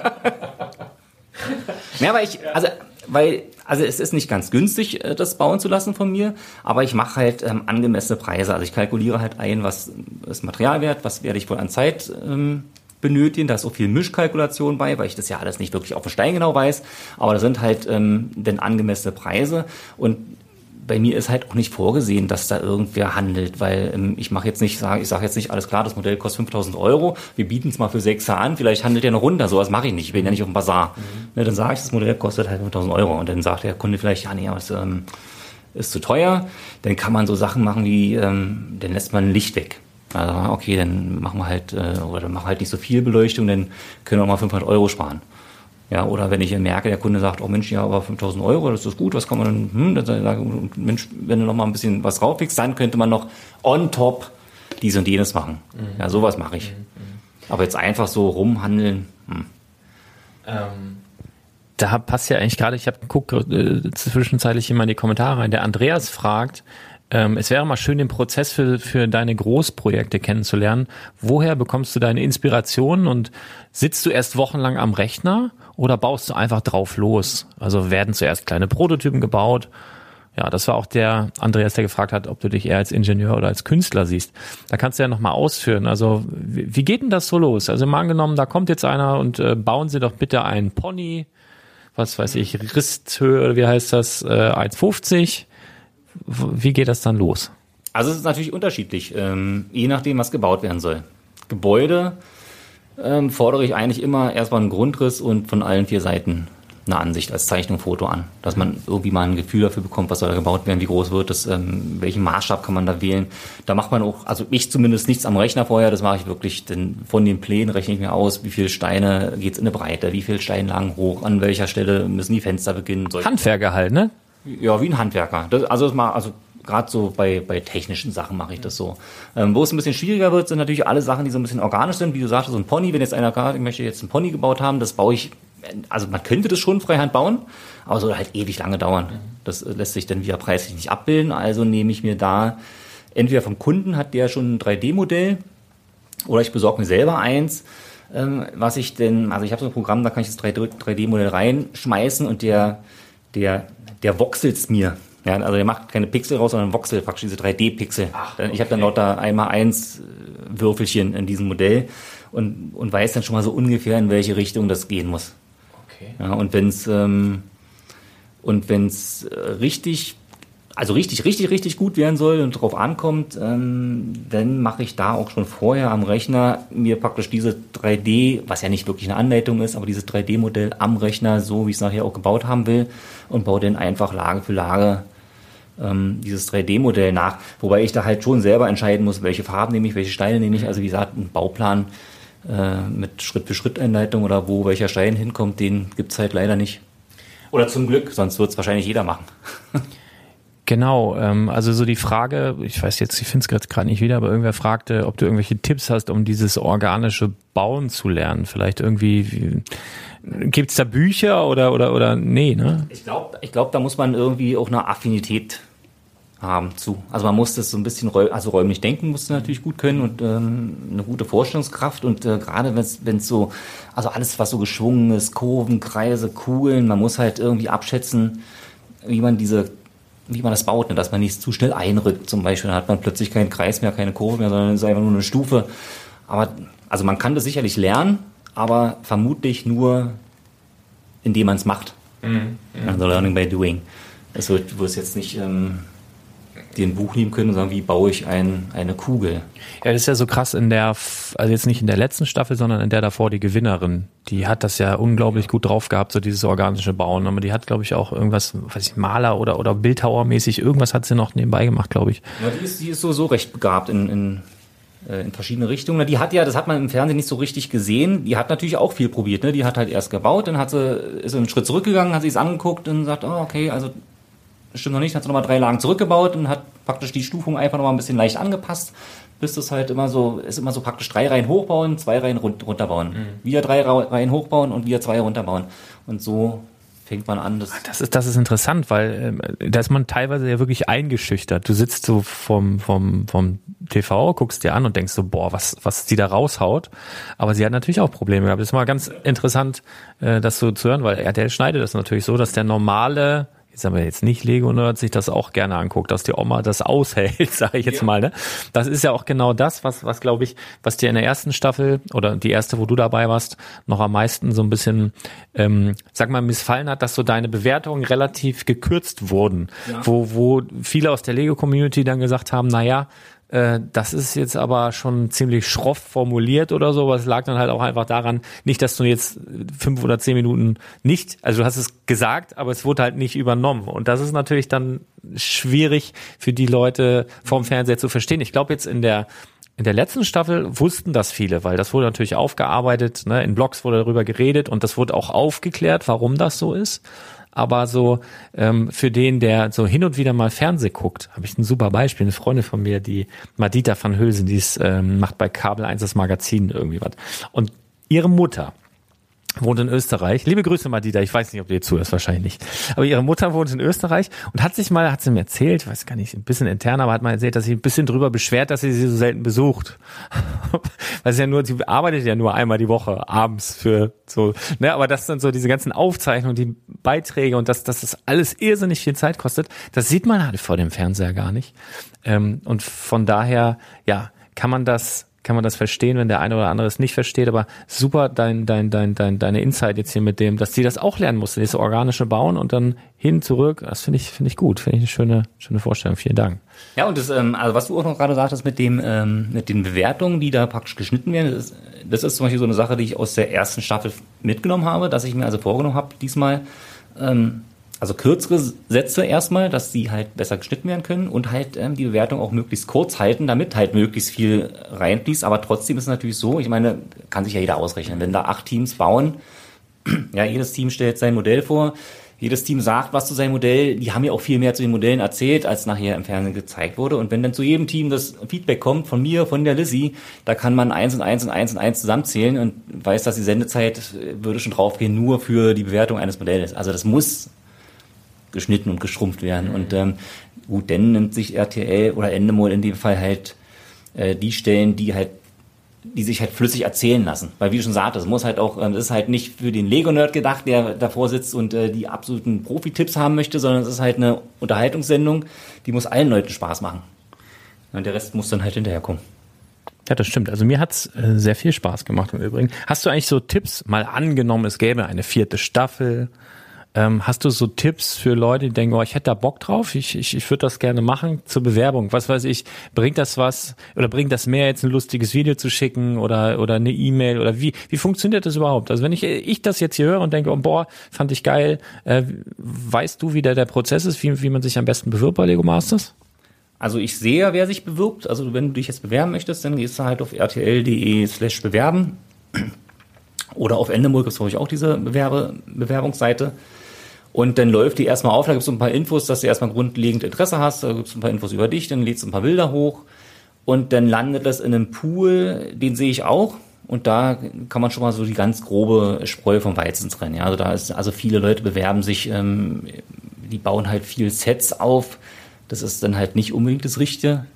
B: ja, aber ich, also weil, also es ist nicht ganz günstig, äh, das bauen zu lassen von mir, aber ich mache halt ähm, angemessene Preise. Also ich kalkuliere halt ein, was ist Materialwert, was werde ich wohl an Zeit ähm, benötigen. Da ist auch viel Mischkalkulation bei, weil ich das ja alles nicht wirklich auf den Stein genau weiß. Aber da sind halt ähm, denn angemessene Preise und bei mir ist halt auch nicht vorgesehen, dass da irgendwer handelt, weil ähm, ich mache jetzt nicht, sag, ich sage jetzt nicht, alles klar, das Modell kostet 5000 Euro, wir bieten es mal für 6 an, vielleicht handelt der noch runter, sowas mache ich nicht, ich bin ja nicht auf dem Bazar. Mhm. Ne, dann sage ich, das Modell kostet halt 5000 Euro und dann sagt der Kunde vielleicht, ja nee, aber es ähm, ist zu teuer, dann kann man so Sachen machen wie, ähm, dann lässt man ein Licht weg. Also okay, dann machen wir halt, äh, oder dann machen wir halt nicht so viel Beleuchtung, dann können wir auch mal 500 Euro sparen. Ja, oder wenn ich merke, der Kunde sagt, oh Mensch, ja, aber 5000 Euro, das ist gut, was kann man dann, hm, dann sage ich, Mensch, wenn du noch mal ein bisschen was drauflegst, dann könnte man noch on top dies und jenes machen. Mhm. Ja, sowas mache ich. Mhm. Aber jetzt einfach so rumhandeln, hm.
A: ähm, da passt ja eigentlich gerade, ich habe geguckt, äh, zwischenzeitlich immer in die Kommentare rein. Der Andreas fragt, ähm, es wäre mal schön, den Prozess für, für deine Großprojekte kennenzulernen. Woher bekommst du deine Inspiration und sitzt du erst wochenlang am Rechner oder baust du einfach drauf los? Also werden zuerst kleine Prototypen gebaut. Ja, das war auch der Andreas, der gefragt hat, ob du dich eher als Ingenieur oder als Künstler siehst. Da kannst du ja nochmal ausführen. Also wie, geht denn das so los? Also mal angenommen, da kommt jetzt einer und äh, bauen Sie doch bitte einen Pony, was weiß ich, Risthöhe wie heißt das, äh, 1,50 wie geht das dann los?
B: Also es ist natürlich unterschiedlich, ähm, je nachdem, was gebaut werden soll. Gebäude ähm, fordere ich eigentlich immer erstmal einen Grundriss und von allen vier Seiten eine Ansicht als Zeichnung, Foto an, dass man irgendwie mal ein Gefühl dafür bekommt, was soll da gebaut werden, wie groß wird das, ähm, welchen Maßstab kann man da wählen. Da macht man auch, also ich zumindest nichts am Rechner vorher, das mache ich wirklich, denn von den Plänen rechne ich mir aus, wie viele Steine geht's in eine Breite, wie viele Steinlagen hoch, an welcher Stelle müssen die Fenster beginnen.
A: Handwerker halt, ne?
B: Ja, wie ein Handwerker. Das, also das mal, also gerade so bei, bei technischen Sachen mache ich das so. Ähm, wo es ein bisschen schwieriger wird, sind natürlich alle Sachen, die so ein bisschen organisch sind. Wie du sagst, so ein Pony, wenn jetzt einer gerade, ich möchte jetzt einen Pony gebaut haben, das baue ich, also man könnte das schon freihand bauen, aber soll halt ewig lange dauern. Das lässt sich dann wieder preislich nicht abbilden. Also nehme ich mir da entweder vom Kunden hat der schon ein 3D-Modell oder ich besorge mir selber eins. Ähm, was ich denn, also ich habe so ein Programm, da kann ich das 3D-Modell reinschmeißen und der, der der voxelt's mir. Ja, also der macht keine Pixel raus, sondern voxel praktisch diese 3D-Pixel. Okay. Ich habe dann lauter einmal eins äh, Würfelchen in diesem Modell und, und weiß dann schon mal so ungefähr, in welche Richtung das gehen muss. Okay. Ja, und wenn's ähm, und wenn's äh, richtig also richtig, richtig, richtig gut werden soll und drauf ankommt, ähm, dann mache ich da auch schon vorher am Rechner mir praktisch diese 3D, was ja nicht wirklich eine Anleitung ist, aber dieses 3D-Modell am Rechner, so wie ich es nachher auch gebaut haben will, und baue dann einfach Lage für Lage ähm, dieses 3D-Modell nach. Wobei ich da halt schon selber entscheiden muss, welche Farben nehme ich, welche Steine nehme ich. Also wie gesagt, ein Bauplan äh, mit Schritt-für-Schritt-Einleitung oder wo welcher Stein hinkommt, den gibt's halt leider nicht. Oder zum Glück, sonst wird's wahrscheinlich jeder machen. [LAUGHS]
A: Genau, ähm, also so die Frage, ich weiß jetzt, ich finde es gerade nicht wieder, aber irgendwer fragte, ob du irgendwelche Tipps hast, um dieses organische Bauen zu lernen. Vielleicht irgendwie, gibt's da Bücher oder, oder, oder, nee, ne?
B: Ich glaube, ich glaub, da muss man irgendwie auch eine Affinität haben zu. Also man muss das so ein bisschen, also räumlich denken musst du natürlich gut können und ähm, eine gute Vorstellungskraft und äh, gerade wenn es so, also alles was so geschwungen ist, Kurven, Kreise, Kugeln, man muss halt irgendwie abschätzen, wie man diese wie man das baut, ne? dass man nicht zu schnell einrückt zum Beispiel. Dann hat man plötzlich keinen Kreis mehr, keine Kurve mehr, sondern es ist einfach nur eine Stufe. Aber also man kann das sicherlich lernen, aber vermutlich nur, indem man es macht. Mhm. Also Learning by Doing. Wird, wird es jetzt nicht ähm, dir ein Buch nehmen können und sagen, wie baue ich ein, eine Kugel.
A: Ja, das ist ja so krass in der, also jetzt nicht in der letzten Staffel, sondern in der davor die Gewinnerin. Die hat das ja unglaublich gut drauf gehabt, so dieses organische Bauen. Aber die hat, glaube ich, auch irgendwas, weiß ich, Maler oder, oder Bildhauermäßig, irgendwas hat sie noch nebenbei gemacht, glaube ich.
B: Ja, die ist, die ist so, so recht begabt in, in, äh, in verschiedene Richtungen. Die hat ja, das hat man im Fernsehen nicht so richtig gesehen, die hat natürlich auch viel probiert. Ne? Die hat halt erst gebaut, dann hat sie, ist einen Schritt zurückgegangen, hat sich es angeguckt und sagt, oh, okay, also stimmt noch nicht, hat sie nochmal drei Lagen zurückgebaut und hat praktisch die Stufung einfach nochmal ein bisschen leicht angepasst, bis das halt immer so, ist immer so praktisch drei Reihen hochbauen, zwei Reihen run runterbauen. Mhm. Wieder drei Reihen hochbauen und wieder zwei runterbauen. Und so fängt man an. Das,
A: Das ist, das ist interessant, weil ähm, da ist man teilweise ja wirklich eingeschüchtert. Du sitzt so vom, vom, vom TV, guckst dir an und denkst so, boah, was, was die da raushaut. Aber sie hat natürlich auch Probleme gehabt. Das ist mal ganz interessant, äh, das so zu hören, weil RTL schneidet das natürlich so, dass der normale jetzt aber jetzt nicht Lego Nerd sich das auch gerne anguckt, dass die Oma das aushält, [LAUGHS] sage ich jetzt mal. Ne? Das ist ja auch genau das, was, was glaube ich, was dir in der ersten Staffel oder die erste, wo du dabei warst, noch am meisten so ein bisschen, ähm, sag mal, missfallen hat, dass so deine Bewertungen relativ gekürzt wurden,
B: Ja.
A: wo, wo viele aus der Lego-Community dann gesagt haben, na ja, äh, das ist jetzt aber schon ziemlich schroff formuliert oder so, aber es lag dann halt auch einfach daran, nicht, dass du jetzt fünf oder zehn Minuten nicht, also du hast es gesagt, aber es wurde halt nicht übernommen. Und das ist natürlich dann schwierig für die Leute vom Fernseher zu verstehen. Ich glaube jetzt in der in der letzten Staffel wussten das viele, weil das wurde natürlich aufgearbeitet, ne? in Blogs wurde darüber geredet und das wurde auch aufgeklärt, warum das so ist. Aber so ähm, für den, der so hin und wieder mal Fernseh guckt, habe ich ein super Beispiel. Eine Freundin von mir, die Madita van Hülsen, die ist, ähm, macht bei Kabel 1 das Magazin irgendwie was. Und ihre Mutter wohnt in Österreich. Liebe Grüße, Madita. Ich weiß nicht, ob du ihr zuhörst, wahrscheinlich nicht. Aber ihre Mutter wohnt in Österreich und hat sich mal, hat sie mir erzählt, weiß gar nicht, ein bisschen intern, aber hat mal erzählt, dass sie ein bisschen drüber beschwert, dass sie sie so selten besucht. [LAUGHS] Weil sie ja nur, sie arbeitet ja nur einmal die Woche abends für so, ne, aber das sind so diese ganzen Aufzeichnungen, die Beiträge und dass, dass das alles irrsinnig viel Zeit kostet, das sieht man halt vor dem Fernseher gar nicht. Ähm, und von daher, ja, kann man das, kann man das verstehen, wenn der eine oder andere es nicht versteht, aber super dein, dein, dein, dein, deine Insight jetzt hier mit dem, dass die das auch lernen musste, dieses organische Bauen und dann hin, zurück, das finde ich, finde ich gut, finde ich eine schöne, schöne Vorstellung, vielen Dank.
B: Ja, und das, ähm, also was du auch noch gerade sagtest mit dem, ähm, mit den Bewertungen, die da praktisch geschnitten werden, das ist, das ist zum Beispiel so eine Sache, die ich aus der ersten Staffel mitgenommen habe, dass ich mir also vorgenommen habe, diesmal, ähm, also kürzere Sätze erstmal, dass die halt besser geschnitten werden können und halt ähm, die Bewertung auch möglichst kurz halten, damit halt möglichst viel reinfließt. Aber trotzdem ist es natürlich so, ich meine, kann sich ja jeder ausrechnen, wenn da acht Teams bauen, [CLEARS THROAT] ja, jedes Team stellt sein Modell vor. Jedes Team sagt was zu seinem Modell. Die haben ja auch viel mehr zu den Modellen erzählt, als nachher im Fernsehen gezeigt wurde. Und wenn dann zu jedem Team das Feedback kommt, von mir, von der Lizzie, da kann man eins und eins und eins und eins zusammenzählen und weiß, dass die Sendezeit äh, würde schon draufgehen, nur für die Bewertung eines Modells. Also das muss geschnitten und geschrumpft werden. Und ähm, gut, dann nimmt sich RTL oder Endemol in dem Fall halt äh, die Stellen, die halt die sich halt flüssig erzählen lassen. Weil wie du schon sagtest, es muss halt auch, ähm, es ist halt nicht für den Lego-Nerd gedacht, der davor sitzt und äh, die absoluten Profi-Tipps haben möchte, sondern es ist halt eine Unterhaltungssendung, die muss allen Leuten Spaß machen. Und der Rest muss dann halt hinterherkommen.
A: Ja, das stimmt. Also mir hat's äh, sehr viel Spaß gemacht im Übrigen. Hast du eigentlich so Tipps, mal angenommen, es gäbe eine vierte Staffel, ähm, hast du so Tipps für Leute, die denken, oh, ich hätte da Bock drauf, ich, ich, ich würde das gerne machen zur Bewerbung? Was weiß ich, bringt das was oder bringt das mehr, jetzt ein lustiges Video zu schicken oder, oder eine E-Mail oder wie, wie funktioniert das überhaupt? Also wenn ich, ich das jetzt hier höre und denke, oh, boah, fand ich geil, äh, weißt du, wie der, der Prozess ist, wie, wie man sich am besten bewirbt bei Lego Masters?
B: Also ich sehe, wer sich bewirbt. Also wenn du dich jetzt bewerben möchtest, dann gehst du halt auf rtl.de slash bewerben. [CLEARS THROAT] Oder auf Endemol gibt es, glaube ich, auch diese Bewerbe Bewerbungsseite. Und dann läuft die erstmal auf, da gibt es so ein paar Infos, dass du erstmal grundlegend Interesse hast, da gibt es ein paar Infos über dich, dann lädst du ein paar Bilder hoch und dann landet das in einem Pool, den sehe ich auch. Und da kann man schon mal so die ganz grobe Spreu vom Weizen trennen. Ja, also da ist, also viele Leute bewerben sich, ähm, die bauen halt viel Sets auf. Das ist dann halt nicht unbedingt das Richtige.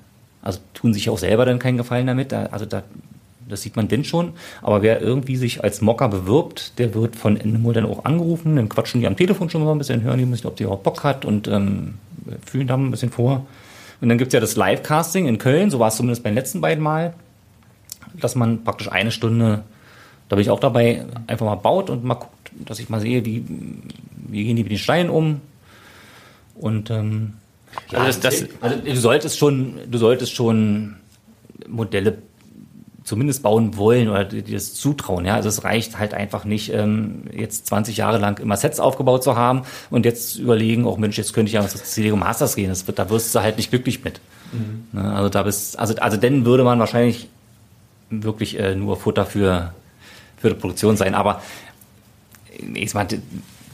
B: Also tun sich auch selber dann keinen Gefallen damit. Da, also da, das sieht man denn schon. Aber wer irgendwie sich als Mocker bewirbt, der wird von Endemol dann auch angerufen. Dann quatschen die am Telefon schon mal ein bisschen, hören die ein bisschen, ob die auch Bock hat und ähm, fühlen da ein bisschen vor. Und dann gibt's ja das Live-Casting in Köln, so war es zumindest beim letzten beiden Mal, dass man praktisch eine Stunde, da bin ich auch dabei, einfach mal baut und mal guckt, dass ich mal sehe, wie, wie gehen die mit den Steinen um. Und ähm, ja,
A: Also das- das-
B: also du solltest schon, du solltest schon Modelle zumindest bauen wollen oder dir das zutrauen. Ja, also es reicht halt einfach nicht, ähm, jetzt 20 Jahre lang immer Sets aufgebaut zu haben und jetzt überlegen, auch Mensch, jetzt könnte ich ja zu Lego Masters gehen. Das wird, da wirst du halt nicht glücklich mit. Ne, also da bist, also also dann würde man wahrscheinlich wirklich äh, nur Futter für für die Produktion sein. Aber ich meine,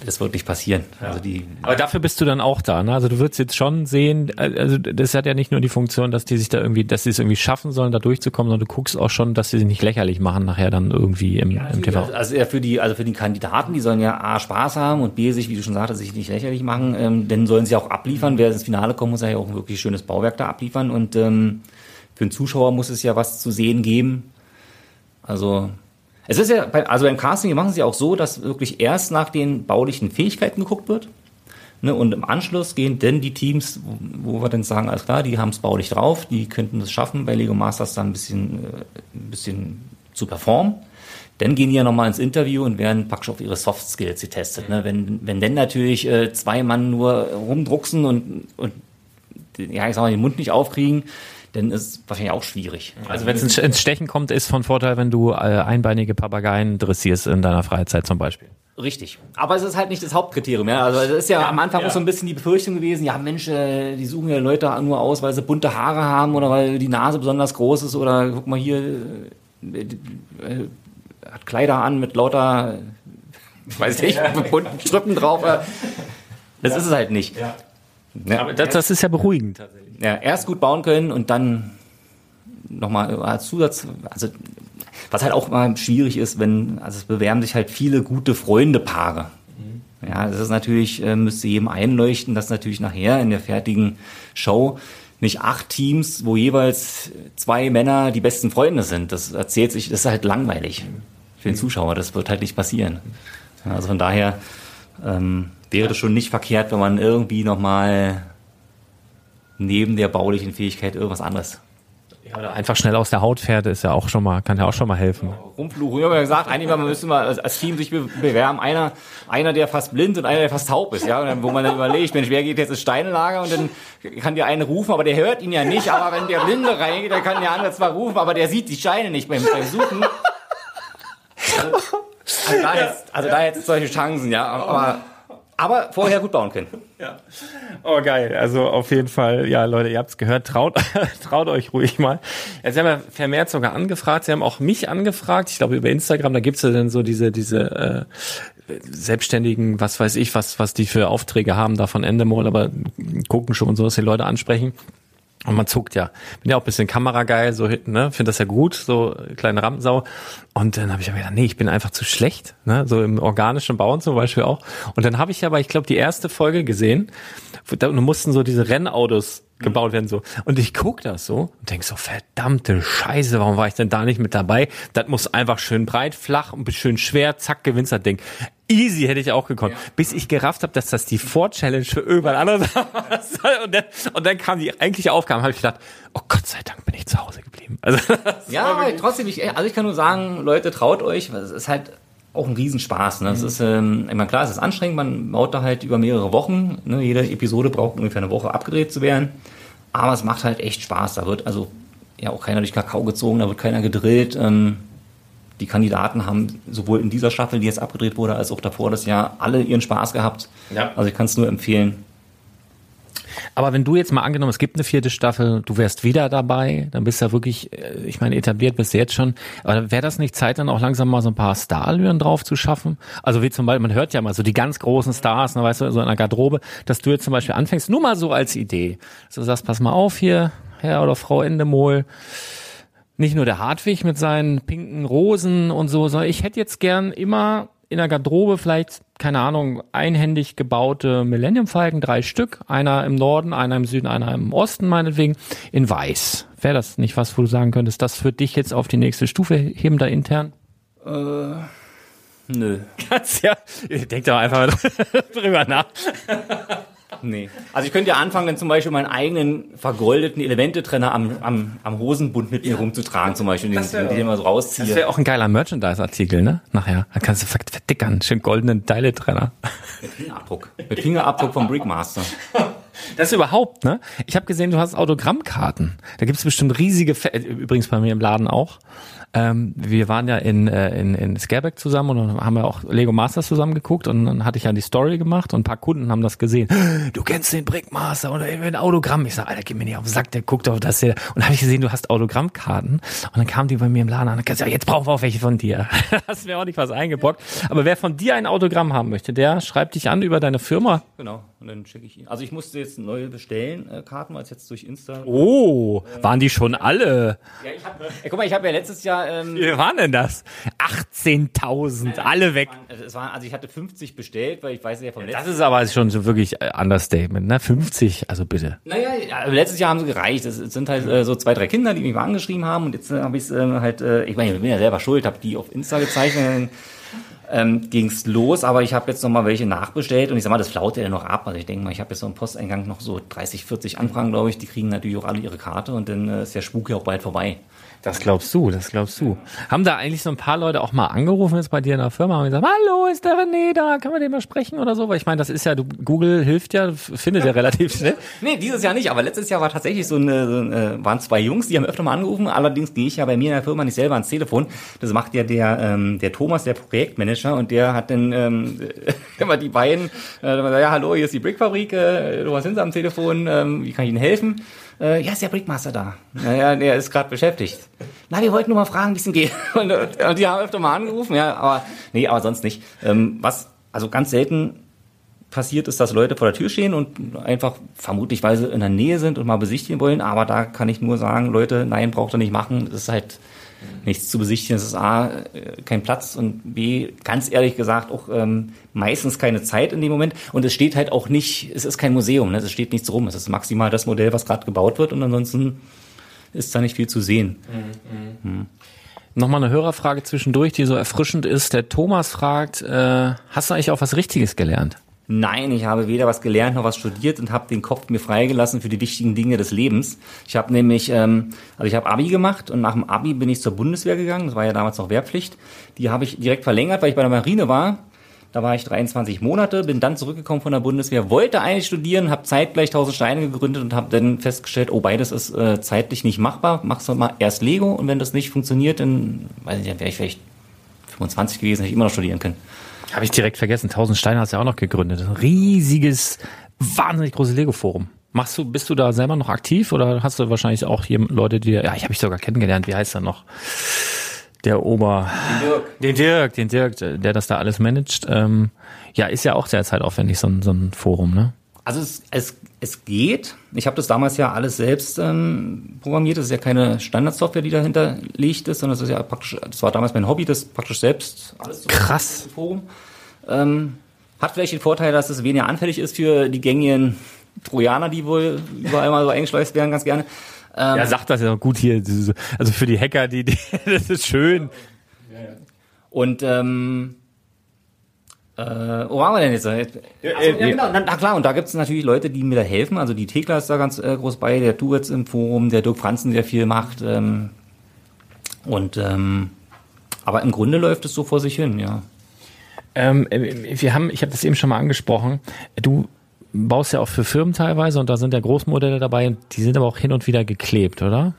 B: das wird nicht passieren. Also die,
A: Aber dafür bist du dann auch da, ne? Also du würdest jetzt schon sehen, also das hat ja nicht nur die Funktion, dass die sich da irgendwie, dass sie es irgendwie schaffen sollen, da durchzukommen, sondern du guckst auch schon, dass sie sich nicht lächerlich machen nachher dann irgendwie im, im TV.
B: Also ja, für die, also für die Kandidaten, die sollen ja A Spaß haben und B sich, wie du schon sagtest, sich nicht lächerlich machen, ähm, denn sollen sie auch abliefern. Wer ins Finale kommt, muss ja auch ein wirklich schönes Bauwerk da abliefern und ähm, für den Zuschauer muss es ja was zu sehen geben. Also es ist ja, bei, also beim Casting, machen ja auch so, dass wirklich erst nach den baulichen Fähigkeiten geguckt wird. Ne, und im Anschluss gehen dann die Teams, wo, wo wir dann sagen, alles klar, die haben es baulich drauf, die könnten es schaffen, bei Lego Masters dann ein bisschen, äh, ein bisschen zu performen. Dann gehen die ja nochmal ins Interview und werden praktisch auf ihre Soft Skills getestet. Ne? Wenn, wenn dann natürlich äh, zwei Mann nur rumdrucksen und, und ja, ich sag mal, den Mund nicht aufkriegen, dann ist es wahrscheinlich auch schwierig.
A: Also wenn es ins- Stechen kommt, ist von Vorteil, wenn du äh, einbeinige Papageien dressierst in deiner Freizeit zum Beispiel.
B: Richtig. Aber es ist halt nicht das Hauptkriterium. Ja? Also es ist ja, am Anfang auch so ein bisschen die Befürchtung gewesen, ja Mensch, äh, die suchen ja Leute nur aus, weil sie bunte Haare haben oder weil die Nase besonders groß ist oder guck mal hier, äh, äh, hat Kleider an mit lauter, ich [LAUGHS] weiß nicht, mit bunten Strippen drauf. äh. Das ist es halt nicht. Ja.
A: Aber das, das ist ja beruhigend.
B: Ja, erst gut bauen können und dann nochmal als Zusatz, also was halt auch mal schwierig ist, wenn, also es bewerben sich halt viele gute Freunde-Paare. Ja, das ist natürlich, äh, müsste jedem einleuchten, dass natürlich nachher in der fertigen Show nicht acht Teams, wo jeweils zwei Männer die besten Freunde sind. Das erzählt sich, das ist halt langweilig für den Zuschauer. Das wird halt nicht passieren. Also von daher ähm, wäre das schon nicht verkehrt, wenn man irgendwie nochmal neben der baulichen Fähigkeit irgendwas anderes
A: Ja, oder einfach schnell aus der Haut fährt, ist ja auch schon mal, kann ja auch schon mal helfen.
B: rumfluchen. Wir haben ja gesagt, eigentlich man müsste mal als- Team sich be- bewerben. Einer, einer, der fast blind und einer, der fast taub ist, ja. Und dann, wo man dann überlegt, Mensch, wer geht jetzt ins Steinlager? Und dann kann der eine rufen, aber der hört ihn ja nicht. Aber wenn der Blinde reingeht, dann kann der andere zwar rufen, aber der sieht die Steine nicht beim, beim Suchen. Also, also da jetzt, also da jetzt solche Chancen, ja. Aber, aber vorher gut bauen können. [LAUGHS]
A: Oh geil, also auf jeden Fall, ja Leute, ihr habt's gehört, traut, [LAUGHS] traut euch ruhig mal. Ja, sie haben ja vermehrt sogar angefragt, sie haben auch mich angefragt, ich glaube über Instagram, da gibt's ja dann so diese, diese äh, Selbstständigen, was weiß ich, was, was die für Aufträge haben da von Endemol, aber gucken schon so, dass die Leute ansprechen. Und man zuckt ja. Bin ja auch ein bisschen kamerageil, so hinten, ne? Finde das ja gut, so kleine Rampensau. Und dann habe ich aber gedacht, nee, ich bin einfach zu schlecht, ne? So im organischen Bauen zum Beispiel auch. Und dann habe ich aber, ich glaube, die erste Folge gesehen. Da mussten so diese Rennautos gebaut werden so. Und ich guck das so und denk so, verdammte Scheiße, warum war ich denn da nicht mit dabei? Das muss einfach schön breit, flach und schön schwer, zack, gewinnst das Ding. Easy hätte ich auch gekonnt. Bis ich gerafft habe, dass das die Vor-Challenge für irgendwann anderes [LAUGHS] war. Und dann, und dann kam die eigentliche Aufgabe, habe ich gedacht, oh Gott sei Dank bin ich zu Hause geblieben. Also [LAUGHS]
B: Ja, trotzdem, ich, also ich kann nur sagen, Leute, traut euch, weil es ist halt auch ein Riesenspaß. Ne? Es ist, ähm, ich meine, klar, es ist anstrengend, man baut da halt über mehrere Wochen. Ne? Jede Episode braucht ungefähr eine Woche abgedreht zu werden. Aber es macht halt echt Spaß. Da wird also ja auch keiner durch Kakao gezogen, da wird keiner gedrillt. Ähm, die Kandidaten haben sowohl in dieser Staffel, die jetzt abgedreht wurde, als auch davor das Jahr alle ihren Spaß gehabt.
A: Ja.
B: Also ich kann es nur empfehlen.
A: Aber wenn du jetzt mal angenommen, es gibt eine vierte Staffel, du wärst wieder dabei, dann bist du ja wirklich, äh, ich meine, etabliert bist du jetzt schon. Aber wäre das nicht Zeit, dann auch langsam mal so ein paar Starallüren drauf zu schaffen? Also wie zum Beispiel, man hört ja mal so die ganz großen Stars, ne, weißt du, so in der Garderobe, dass du jetzt zum Beispiel anfängst, nur mal so als Idee. Dass du sagst, pass mal auf hier, Herr oder Frau Endemol, nicht nur der Hartwig mit seinen pinken Rosen und so, sondern ich hätte jetzt gern immer in der Garderobe vielleicht, keine Ahnung, einhändig gebaute Millennium Falken, drei Stück, einer im Norden, einer im Süden, einer im Osten meinetwegen, in weiß. Wäre das nicht was, wo du sagen könntest, das für dich jetzt auf die nächste Stufe heben da intern?
B: Nö.
A: Ganz [LAUGHS] ja, denk doch einfach [LAUGHS] drüber nach. [LAUGHS]
B: Nee. Also ich könnte ja anfangen, dann zum Beispiel meinen eigenen vergoldeten Elemente-Trenner am, am, am Hosenbund mit mir rumzutragen, zum Beispiel, den, den ich immer so
A: Das
B: rausziehe.
A: wäre auch ein geiler Merchandise-Artikel, ne? Nachher. Da kannst du ver- verdickern, schön goldenen Teile-Trenner.
B: Fingerabdruck. Mit Fingerabdruck vom Brickmaster. [LAUGHS]
A: Das überhaupt, ne? Ich habe gesehen, du hast Autogrammkarten. Da gibt's bestimmt riesige, Fe übrigens bei mir im Laden auch. Ähm, wir waren ja in, äh, in, in Scareback zusammen und haben wir auch Lego Masters zusammen geguckt und dann hatte ich ja die Story gemacht und ein paar Kunden haben das gesehen. Du kennst den Brickmaster oder ein Autogramm. Ich sag, Alter, gib mir nicht auf den Sack, der guckt auf das hier. Und dann habe ich gesehen, du hast Autogrammkarten und dann kamen die bei mir im Laden an und gesagt, ja, jetzt brauchen wir auch welche von dir. [LAUGHS] hast mir auch nicht was eingebockt. Aber wer von dir ein Autogramm haben möchte, der schreibt dich an über deine Firma.
B: Genau. Und dann schicke ich ihn. Also ich musste jetzt neue bestellen, äh, Karten, weil es jetzt durch Insta.
A: Oh, waren die schon alle?
B: Ja, ich hab, ey, guck mal, ich habe ja letztes Jahr. Ähm,
A: Wie waren denn das? 18.000, alle weg.
B: also es waren, also ich hatte 50 bestellt, weil ich weiß ja vom letzten.
A: Das ist aber schon so wirklich äh, Understatement, ne? 50, also bitte.
B: Naja, ja, letztes Jahr haben sie gereicht. Es sind halt äh, so zwei, drei Kinder, die mich mal angeschrieben haben und jetzt äh, habe ich es äh, halt, äh, ich meine, ich bin ja selber schuld, habe die auf Insta gezeichnet. Ähm, ging's los, aber ich habe jetzt noch mal welche nachbestellt und ich sag mal, das flaut ja noch ab. Also ich denke mal, ich habe jetzt so im Posteingang noch so 30, 40 Anfragen, glaube ich. Die kriegen natürlich auch alle ihre Karte und dann äh, ist der Spuk ja auch bald vorbei.
A: Das glaubst du, das glaubst du. Haben da eigentlich so ein paar Leute auch mal angerufen jetzt bei dir in der Firma und gesagt, hallo, ist der René da? Kann man den mal sprechen oder so? Weil ich meine, das ist ja, du, Google hilft ja, findet ja relativ schnell. [LAUGHS]
B: Nee, dieses Jahr nicht, aber letztes Jahr war tatsächlich so eine, so eine waren zwei Jungs, die haben öfter mal angerufen. Allerdings gehe ich ja bei mir in der Firma nicht selber ans Telefon. Das macht ja der, ähm, der Thomas, der Projektmanager, und der hat dann ähm, [LAUGHS] immer die beiden, äh, ja, hallo, hier ist die Brickfabrik, äh, Thomas Hinz am Telefon, ähm, wie kann ich Ihnen helfen? Äh, ja, ist der Brickmaster da. Naja, der ist gerade beschäftigt. Na, wir wollten nur mal fragen, wie es ihm geht. [LAUGHS] Und, und die haben öfter mal angerufen, ja, aber nee, aber sonst nicht. Ähm, was, also ganz selten passiert ist, dass Leute vor der Tür stehen und einfach vermutlich, weil sie in der Nähe sind und mal besichtigen wollen. Aber da kann ich nur sagen, Leute, nein, braucht ihr nicht machen. Das ist halt nichts zu besichtigen. Es ist A, äh, kein Platz und B, ganz ehrlich gesagt, auch ähm, meistens keine Zeit in dem Moment. Und es steht halt auch nicht, es ist kein Museum, ne? es steht nichts rum. Es ist maximal das Modell, was gerade gebaut wird und ansonsten ist da nicht viel zu sehen.
A: Nochmal eine Hörerfrage zwischendurch, die so erfrischend ist. Der Thomas fragt, äh, hast du eigentlich auch was Richtiges gelernt?
B: Nein, ich habe weder was gelernt noch was studiert und habe den Kopf mir freigelassen für die wichtigen Dinge des Lebens. Ich habe nämlich, ähm, also ich habe Abi gemacht und nach dem Abi bin ich zur Bundeswehr gegangen. Das war ja damals noch Wehrpflicht. Die habe ich direkt verlängert, weil ich bei der Marine war. Da war ich 23 Monate, bin dann zurückgekommen von der Bundeswehr, wollte eigentlich studieren, habe zeitgleich 1000 Steine gegründet und habe dann festgestellt, oh, beides ist äh, zeitlich nicht machbar. Machst du mal erst Lego und wenn das nicht funktioniert, dann weiß ich, dann wäre ich vielleicht 25 gewesen, hätte ich immer noch studieren können.
A: Habe ich direkt vergessen. 1000 Steine hast du ja auch noch gegründet. Ein riesiges, wahnsinnig großes Lego-Forum. Machst du, bist du da selber noch aktiv oder hast du wahrscheinlich auch hier Leute, die, ja, ich habe ich sogar kennengelernt. Wie heißt er noch? Der Ober, den Dirk, den Dirk, der das da alles managt. Ähm, ja, ist ja auch sehr zeitaufwendig so ein, so ein Forum, ne?
B: Also es, es, es geht. Ich habe das damals ja alles selbst ähm, programmiert. Das ist ja keine Standardsoftware, die dahinter liegt ist, sondern das ist ja praktisch, das war damals mein Hobby, das praktisch selbst alles zu
A: Krass.
B: Forum. Ähm, hat vielleicht den Vorteil, dass es weniger anfällig ist für die gängigen Trojaner, die wohl überall mal so eingeschleust werden, ganz gerne. Ähm,
A: Ja, sagt das ja gut hier. Also für die Hacker, die, die [LAUGHS] das ist schön.
B: Und ähm, äh, wo waren wir denn jetzt? Jetzt- Ach so, ja, genau. Na, klar, und da gibt es natürlich Leute, die mir da helfen. Also die Thekla ist da ganz äh, groß bei, der Duetz im Forum, der Dirk Franzen, der viel macht. Ähm, und ähm, aber im Grunde läuft es so vor sich hin, ja.
A: Ähm, wir haben, ich habe das eben schon mal angesprochen. Du baust ja auch für Firmen teilweise und da sind ja Großmodelle dabei. Die sind aber auch hin und wieder geklebt, oder?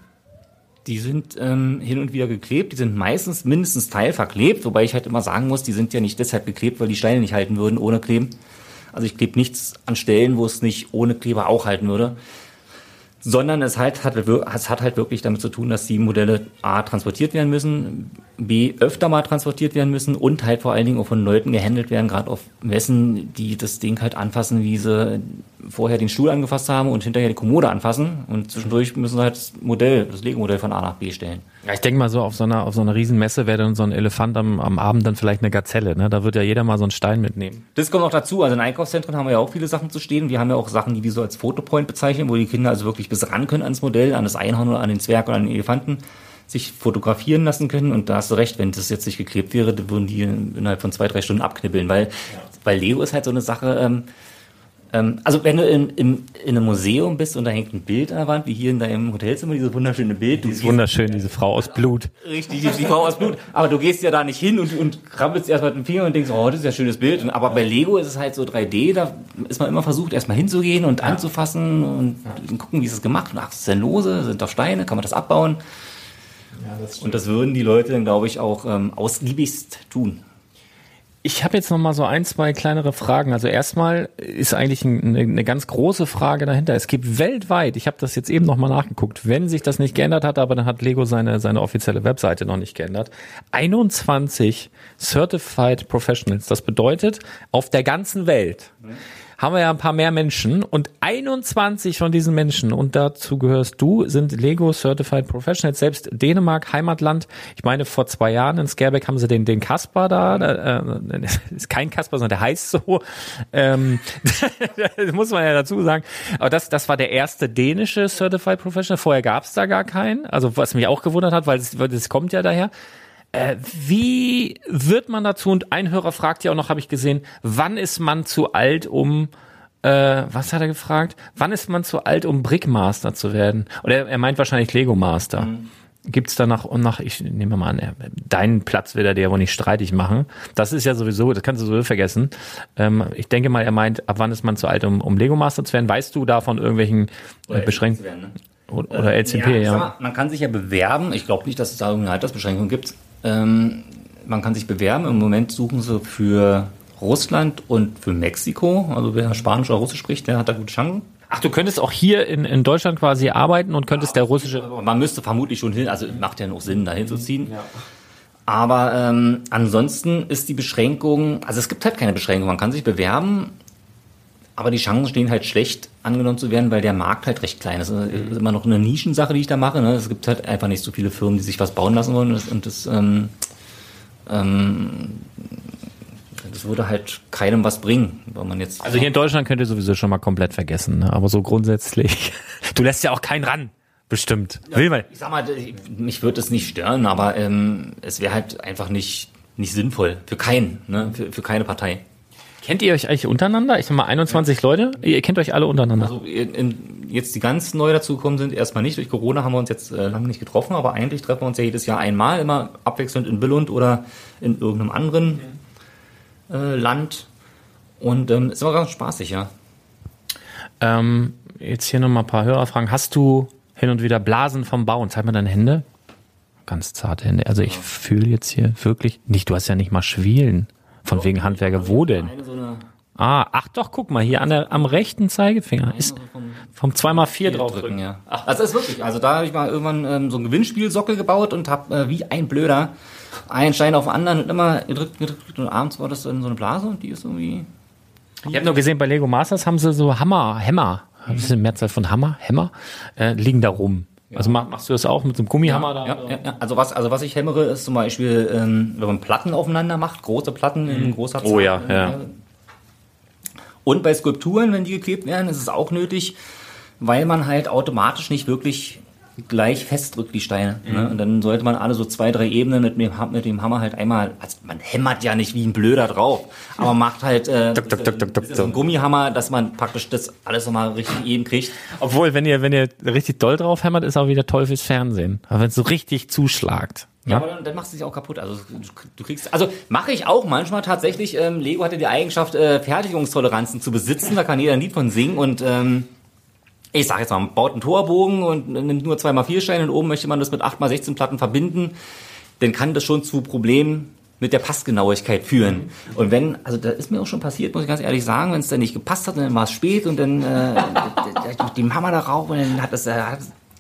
B: Die sind ähm, hin und wieder geklebt, die sind meistens mindestens teilverklebt, wobei ich halt immer sagen muss, die sind ja nicht deshalb geklebt, weil die Steine nicht halten würden ohne Kleben. Also ich klebe nichts an Stellen, wo es nicht ohne Kleber auch halten würde. Sondern es, halt, hat, es hat halt wirklich damit zu tun, dass die Modelle A transportiert werden müssen, B öfter mal transportiert werden müssen und halt vor allen Dingen auch von Leuten gehandelt werden, gerade auf Messen, die das Ding halt anfassen, wie sie vorher den Stuhl angefasst haben und hinterher die Kommode anfassen. Und zwischendurch müssen sie halt das Modell, das Lego-Modell von A nach B stellen.
A: Ja, ich denke mal so, auf so einer, auf so einer Riesenmesse wäre dann so ein Elefant am, am Abend dann vielleicht eine Gazelle, ne? Da wird ja jeder mal so einen Stein mitnehmen.
B: Das kommt auch dazu. Also in Einkaufszentren haben wir ja auch viele Sachen zu stehen. Wir haben ja auch Sachen, die wir so als Fotopoint bezeichnen, wo die Kinder also wirklich bis ran können ans Modell, an das Einhorn oder an den Zwerg oder an den Elefanten, sich fotografieren lassen können. Und da hast du recht, wenn das jetzt nicht geklebt wäre, dann würden die innerhalb von zwei, drei Stunden abknibbeln. Weil, weil Lego ist halt so eine Sache, Ähm, also wenn du in, in, in einem Museum bist und da hängt ein Bild an der Wand, wie hier in deinem Hotelzimmer, dieses wunderschöne Bild.
A: Die ist wunderschön, diese Frau aus Blut.
B: Richtig, die, die Frau aus Blut. Aber du gehst ja da nicht hin und, und krabbelst erstmal mit dem Finger und denkst, oh, das ist ja ein schönes Bild. Und, aber bei Lego ist es halt so 3D, da ist man immer versucht, erstmal hinzugehen und anzufassen und gucken, wie ist es gemacht. Und ach, ist denn lose? Sind da Steine? Kann man das abbauen? und das würden die Leute dann, glaube ich, auch ähm, ausgiebigst tun.
A: Ich habe jetzt noch mal so ein, zwei kleinere Fragen. Also erstmal ist eigentlich eine, eine ganz große Frage dahinter. Es gibt weltweit, ich habe das jetzt eben noch mal nachgeguckt, wenn sich das nicht geändert hat, aber dann hat Lego seine seine offizielle Webseite noch nicht geändert. 21 Certified Professionals. Das bedeutet, auf der ganzen Welt haben wir ja ein paar mehr Menschen und 21 von diesen Menschen, und dazu gehörst du, sind Lego Certified Professionals, selbst Dänemark, Heimatland. Ich meine, vor zwei Jahren in Scareback haben sie den, den Kasper da, äh, [LAUGHS] ist kein Kasper, sondern der heißt so, ähm, [LAUGHS] das muss man ja dazu sagen. Aber das, das war der erste dänische Certified Professional, vorher gab es da gar keinen, also was mich auch gewundert hat, weil es kommt ja daher. Äh, wie wird man dazu? Und ein Hörer fragt ja auch noch, habe ich gesehen, wann ist man zu alt, um äh, was hat er gefragt? Wann ist man zu alt, um Brickmaster zu werden? Oder er meint wahrscheinlich Lego Master. Gibt's da nach und nach, ich nehme mal an, deinen Platz wird er dir wohl nicht streitig machen. Das ist ja sowieso, das kannst du sowieso vergessen. Ähm, ich denke mal, er meint, ab wann ist man zu alt, um, um Lego Master zu werden? Weißt du da von irgendwelchen äh, Beschränkungen?
B: ne?
A: Oder, oder LCP,
B: sag
A: ja.
B: mal, man kann sich ja bewerben. Ich glaube nicht, dass es da irgendeine Altersbeschränkung gibt. Ähm, man kann sich bewerben. Im Moment suchen sie für Russland und für Mexiko. Also wer Spanisch oder Russisch spricht, der hat da gute Chancen.
A: Ach, du könntest auch hier in, in Deutschland quasi arbeiten und könntest der russische.
B: Man müsste vermutlich schon hin, also macht ja noch Sinn, da hinzuziehen. Aber ähm, ansonsten ist die Beschränkung, also es gibt halt keine Beschränkung. Man kann sich bewerben, aber die Chancen stehen halt schlecht, angenommen zu werden, weil der Markt halt recht klein ist. Das ist immer noch eine Nischensache, die ich da mache. Ne? Es gibt halt einfach nicht so viele Firmen, die sich was bauen lassen wollen. Und das, ähm, ähm, das würde halt keinem was bringen, wenn man jetzt.
A: Also hier in Deutschland könnt ihr sowieso schon mal komplett vergessen, ne? aber so grundsätzlich. [LAUGHS] Du lässt ja auch keinen ran, bestimmt. Will man.
B: Ich sag mal, mich würde es nicht stören, aber ähm, es wäre halt einfach nicht, nicht sinnvoll. Für keinen, ne? für, für keine Partei.
A: Kennt ihr euch eigentlich untereinander? Ich sag mal 21 Leute. Ihr kennt euch alle untereinander.
B: Also in, in, jetzt die ganz neu dazugekommen sind, erstmal nicht. Durch Corona haben wir uns jetzt äh, lange nicht getroffen, aber eigentlich treffen wir uns ja jedes Jahr einmal, immer abwechselnd in Billund oder in irgendeinem anderen äh, Land. Und ähm, ist immer ganz spaßig, ja.
A: Ähm, jetzt hier nochmal ein paar Hörerfragen. Hast du hin und wieder Blasen vom Bauen? Zeig mal deine Hände. Ganz zarte Hände. Also ich fühle jetzt hier wirklich nicht. Du hast ja nicht mal Schwielen. Von wegen Handwerker. Wo denn? Ah, ach doch, guck mal, hier an der, am rechten Zeigefinger ist vom 2x4 drauf
B: drücken, ja. Ach, also das ist wirklich. Also da habe ich mal irgendwann ähm, so einen Gewinnspielsockel gebaut und habe äh, wie ein Blöder einen Stein auf den anderen und immer gedrückt, gedrückt, und abends war das dann so eine Blase und die ist irgendwie.
A: Ich habe nur gesehen, bei Lego Masters haben sie so Hammer, Hämmer, das ist eine Mehrzahl von Hammer, Hämmer, äh, liegen da rum. Also mach, machst du das auch mit so einem Gummihammer da?
B: Ja, ja, ja. Also was, also was ich hämmere, ist zum Beispiel, ähm, wenn man Platten aufeinander macht, große Platten in großer Zahl.
A: Oh ja, ja.
B: Und bei Skulpturen, wenn die geklebt werden, ist es auch nötig, weil man halt automatisch nicht wirklich gleich festdrückt die Steine.
A: Mhm.
B: Ne? Und dann sollte man alle so zwei, drei Ebenen mit dem, mit dem Hammer halt einmal, also man hämmert ja nicht wie ein Blöder drauf, aber macht halt äh,
A: tuk, tuk, tuk, tuk,
B: so einen Gummihammer, dass man praktisch das alles nochmal richtig eben kriegt.
A: Obwohl, wenn ihr, wenn ihr richtig doll drauf hämmert, ist auch wieder toll fürs Fernsehen. Aber wenn es so richtig zuschlagt.
B: Ja,
A: Ne?
B: aber dann, dann machst du dich auch kaputt. Also du, du kriegst, also mache ich auch manchmal tatsächlich. Ähm, Lego hatte die Eigenschaft, äh, Fertigungstoleranzen zu besitzen. Da kann jeder ein Lied von singen und ähm, ich sag jetzt mal, man baut einen Torbogen und nimmt nur 2x4 Steine und oben möchte man das mit 8x16 Platten verbinden, dann kann das schon zu Problemen mit der Passgenauigkeit führen. Und wenn, also da ist mir auch schon passiert, muss ich ganz ehrlich sagen, wenn es dann nicht gepasst hat, und dann war es spät und dann äh, [LAUGHS] den Hammer darauf und dann hat es, äh,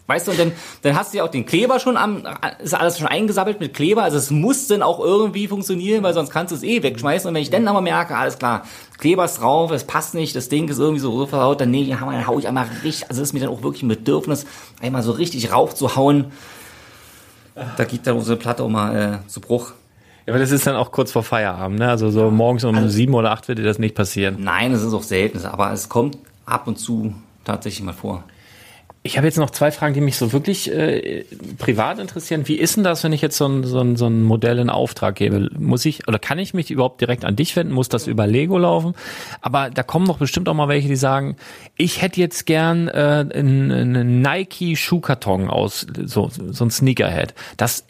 B: weißt du, und dann, dann hast du ja auch den Kleber schon am, ist alles schon eingesammelt mit Kleber, also es muss dann auch irgendwie funktionieren, weil sonst kannst du es eh wegschmeißen und wenn ich dann aber merke, alles klar, Kleber ist drauf, es passt nicht, das Ding ist irgendwie so verhaut, dann Hammer, dann hau ich einmal richtig, also es ist mir dann auch wirklich ein Bedürfnis, einmal so richtig raufzuhauen. Da geht dann unsere Platte auch mal äh, zu Bruch.
A: Ja, aber das ist dann auch kurz vor Feierabend, ne? Also so morgens um sieben oder acht wird dir das nicht passieren.
B: Nein, es ist auch selten, aber es kommt ab und zu tatsächlich mal vor.
A: Ich habe jetzt noch zwei Fragen, die mich so wirklich äh, privat interessieren. Wie ist denn das, wenn ich jetzt so ein, so, ein, so ein Modell in Auftrag gebe? Muss ich oder kann ich mich überhaupt direkt an dich wenden? Muss das über Lego laufen? Aber da kommen doch bestimmt auch mal welche, die sagen, ich hätte jetzt gern äh, einen, einen Nike-Schuhkarton aus, so, so ein Sneakerhead. Das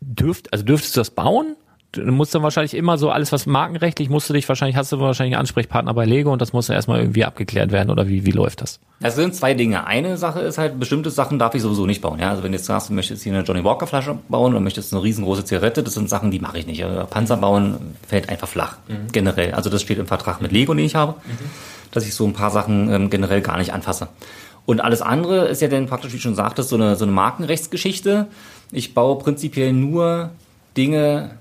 A: dürft, also dürftest du das bauen? Du musst dann wahrscheinlich immer so alles, was markenrechtlich, musst du dich wahrscheinlich, hast du wahrscheinlich einen Ansprechpartner bei Lego und das muss ja erstmal irgendwie abgeklärt werden oder wie, wie läuft das?
B: Das sind zwei Dinge. Eine Sache ist halt, bestimmte Sachen darf ich sowieso nicht bauen. Ja, also wenn du jetzt sagst, du möchtest hier eine Johnny Walker Flasche bauen oder möchtest eine riesengroße Zigarette, das sind Sachen, die mache ich nicht. Also Panzer bauen fällt einfach flach. Mhm. Generell. Also das steht im Vertrag mit Lego, den ich habe, mhm. dass ich so ein paar Sachen ähm, generell gar nicht anfasse. Und alles andere ist ja dann praktisch, wie du schon sagtest, so eine, so eine Markenrechtsgeschichte. Ich baue prinzipiell nur Dinge,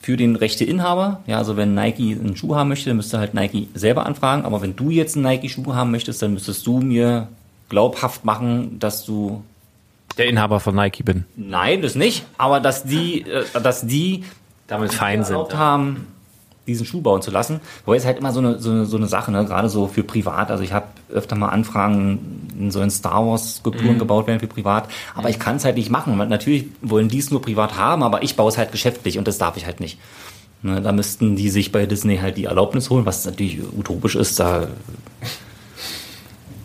B: für den Rechteinhaber. Ja, also wenn Nike einen Schuh haben möchte, dann müsste halt Nike selber anfragen. Aber wenn du jetzt einen Nike-Schuh haben möchtest, dann müsstest du mir glaubhaft machen, dass du
A: der Inhaber von Nike bin.
B: Nein, das nicht. Aber dass die, äh, dass die
A: damit fein sind,
B: haben, diesen Schuh bauen zu lassen. Wobei es halt immer so eine, so eine, so eine Sache, ne? gerade so für privat. Also ich habe öfter mal Anfragen, in so in Star Wars Skulpturen mhm. gebaut werden für privat. Aber ich kann es halt nicht machen. Natürlich wollen die es nur privat haben, aber ich baue es halt geschäftlich und das darf ich halt nicht. Ne? Da müssten die sich bei Disney halt die Erlaubnis holen, was natürlich utopisch ist. Da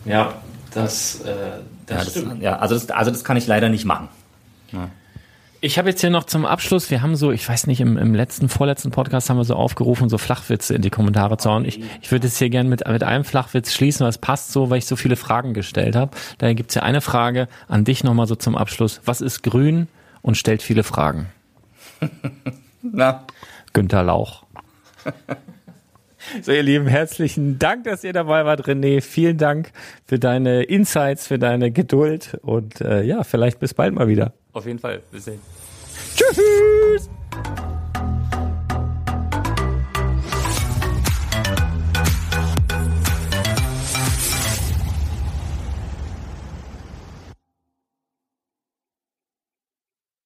A: ja, das, äh,
B: das, ja, das ja, also das, also das kann ich leider nicht machen. Ja.
A: Ich habe jetzt hier noch zum Abschluss, wir haben so, ich weiß nicht, im, im letzten, vorletzten Podcast haben wir so aufgerufen, so Flachwitze in die Kommentare zu hauen. Ich, ich würde jetzt hier gerne mit, mit einem Flachwitz schließen, weil es passt so, weil ich so viele Fragen gestellt habe. Daher gibt's ja eine Frage an dich nochmal so zum Abschluss. Was ist grün und stellt viele Fragen? [LAUGHS]
B: Na?
A: Günther Lauch. [LAUGHS] So, ihr Lieben, herzlichen Dank, dass ihr dabei wart, René. Vielen Dank für deine Insights, für deine Geduld und äh, ja, vielleicht bis bald mal wieder.
B: Auf jeden Fall. Bis sehen.
A: Tschüss.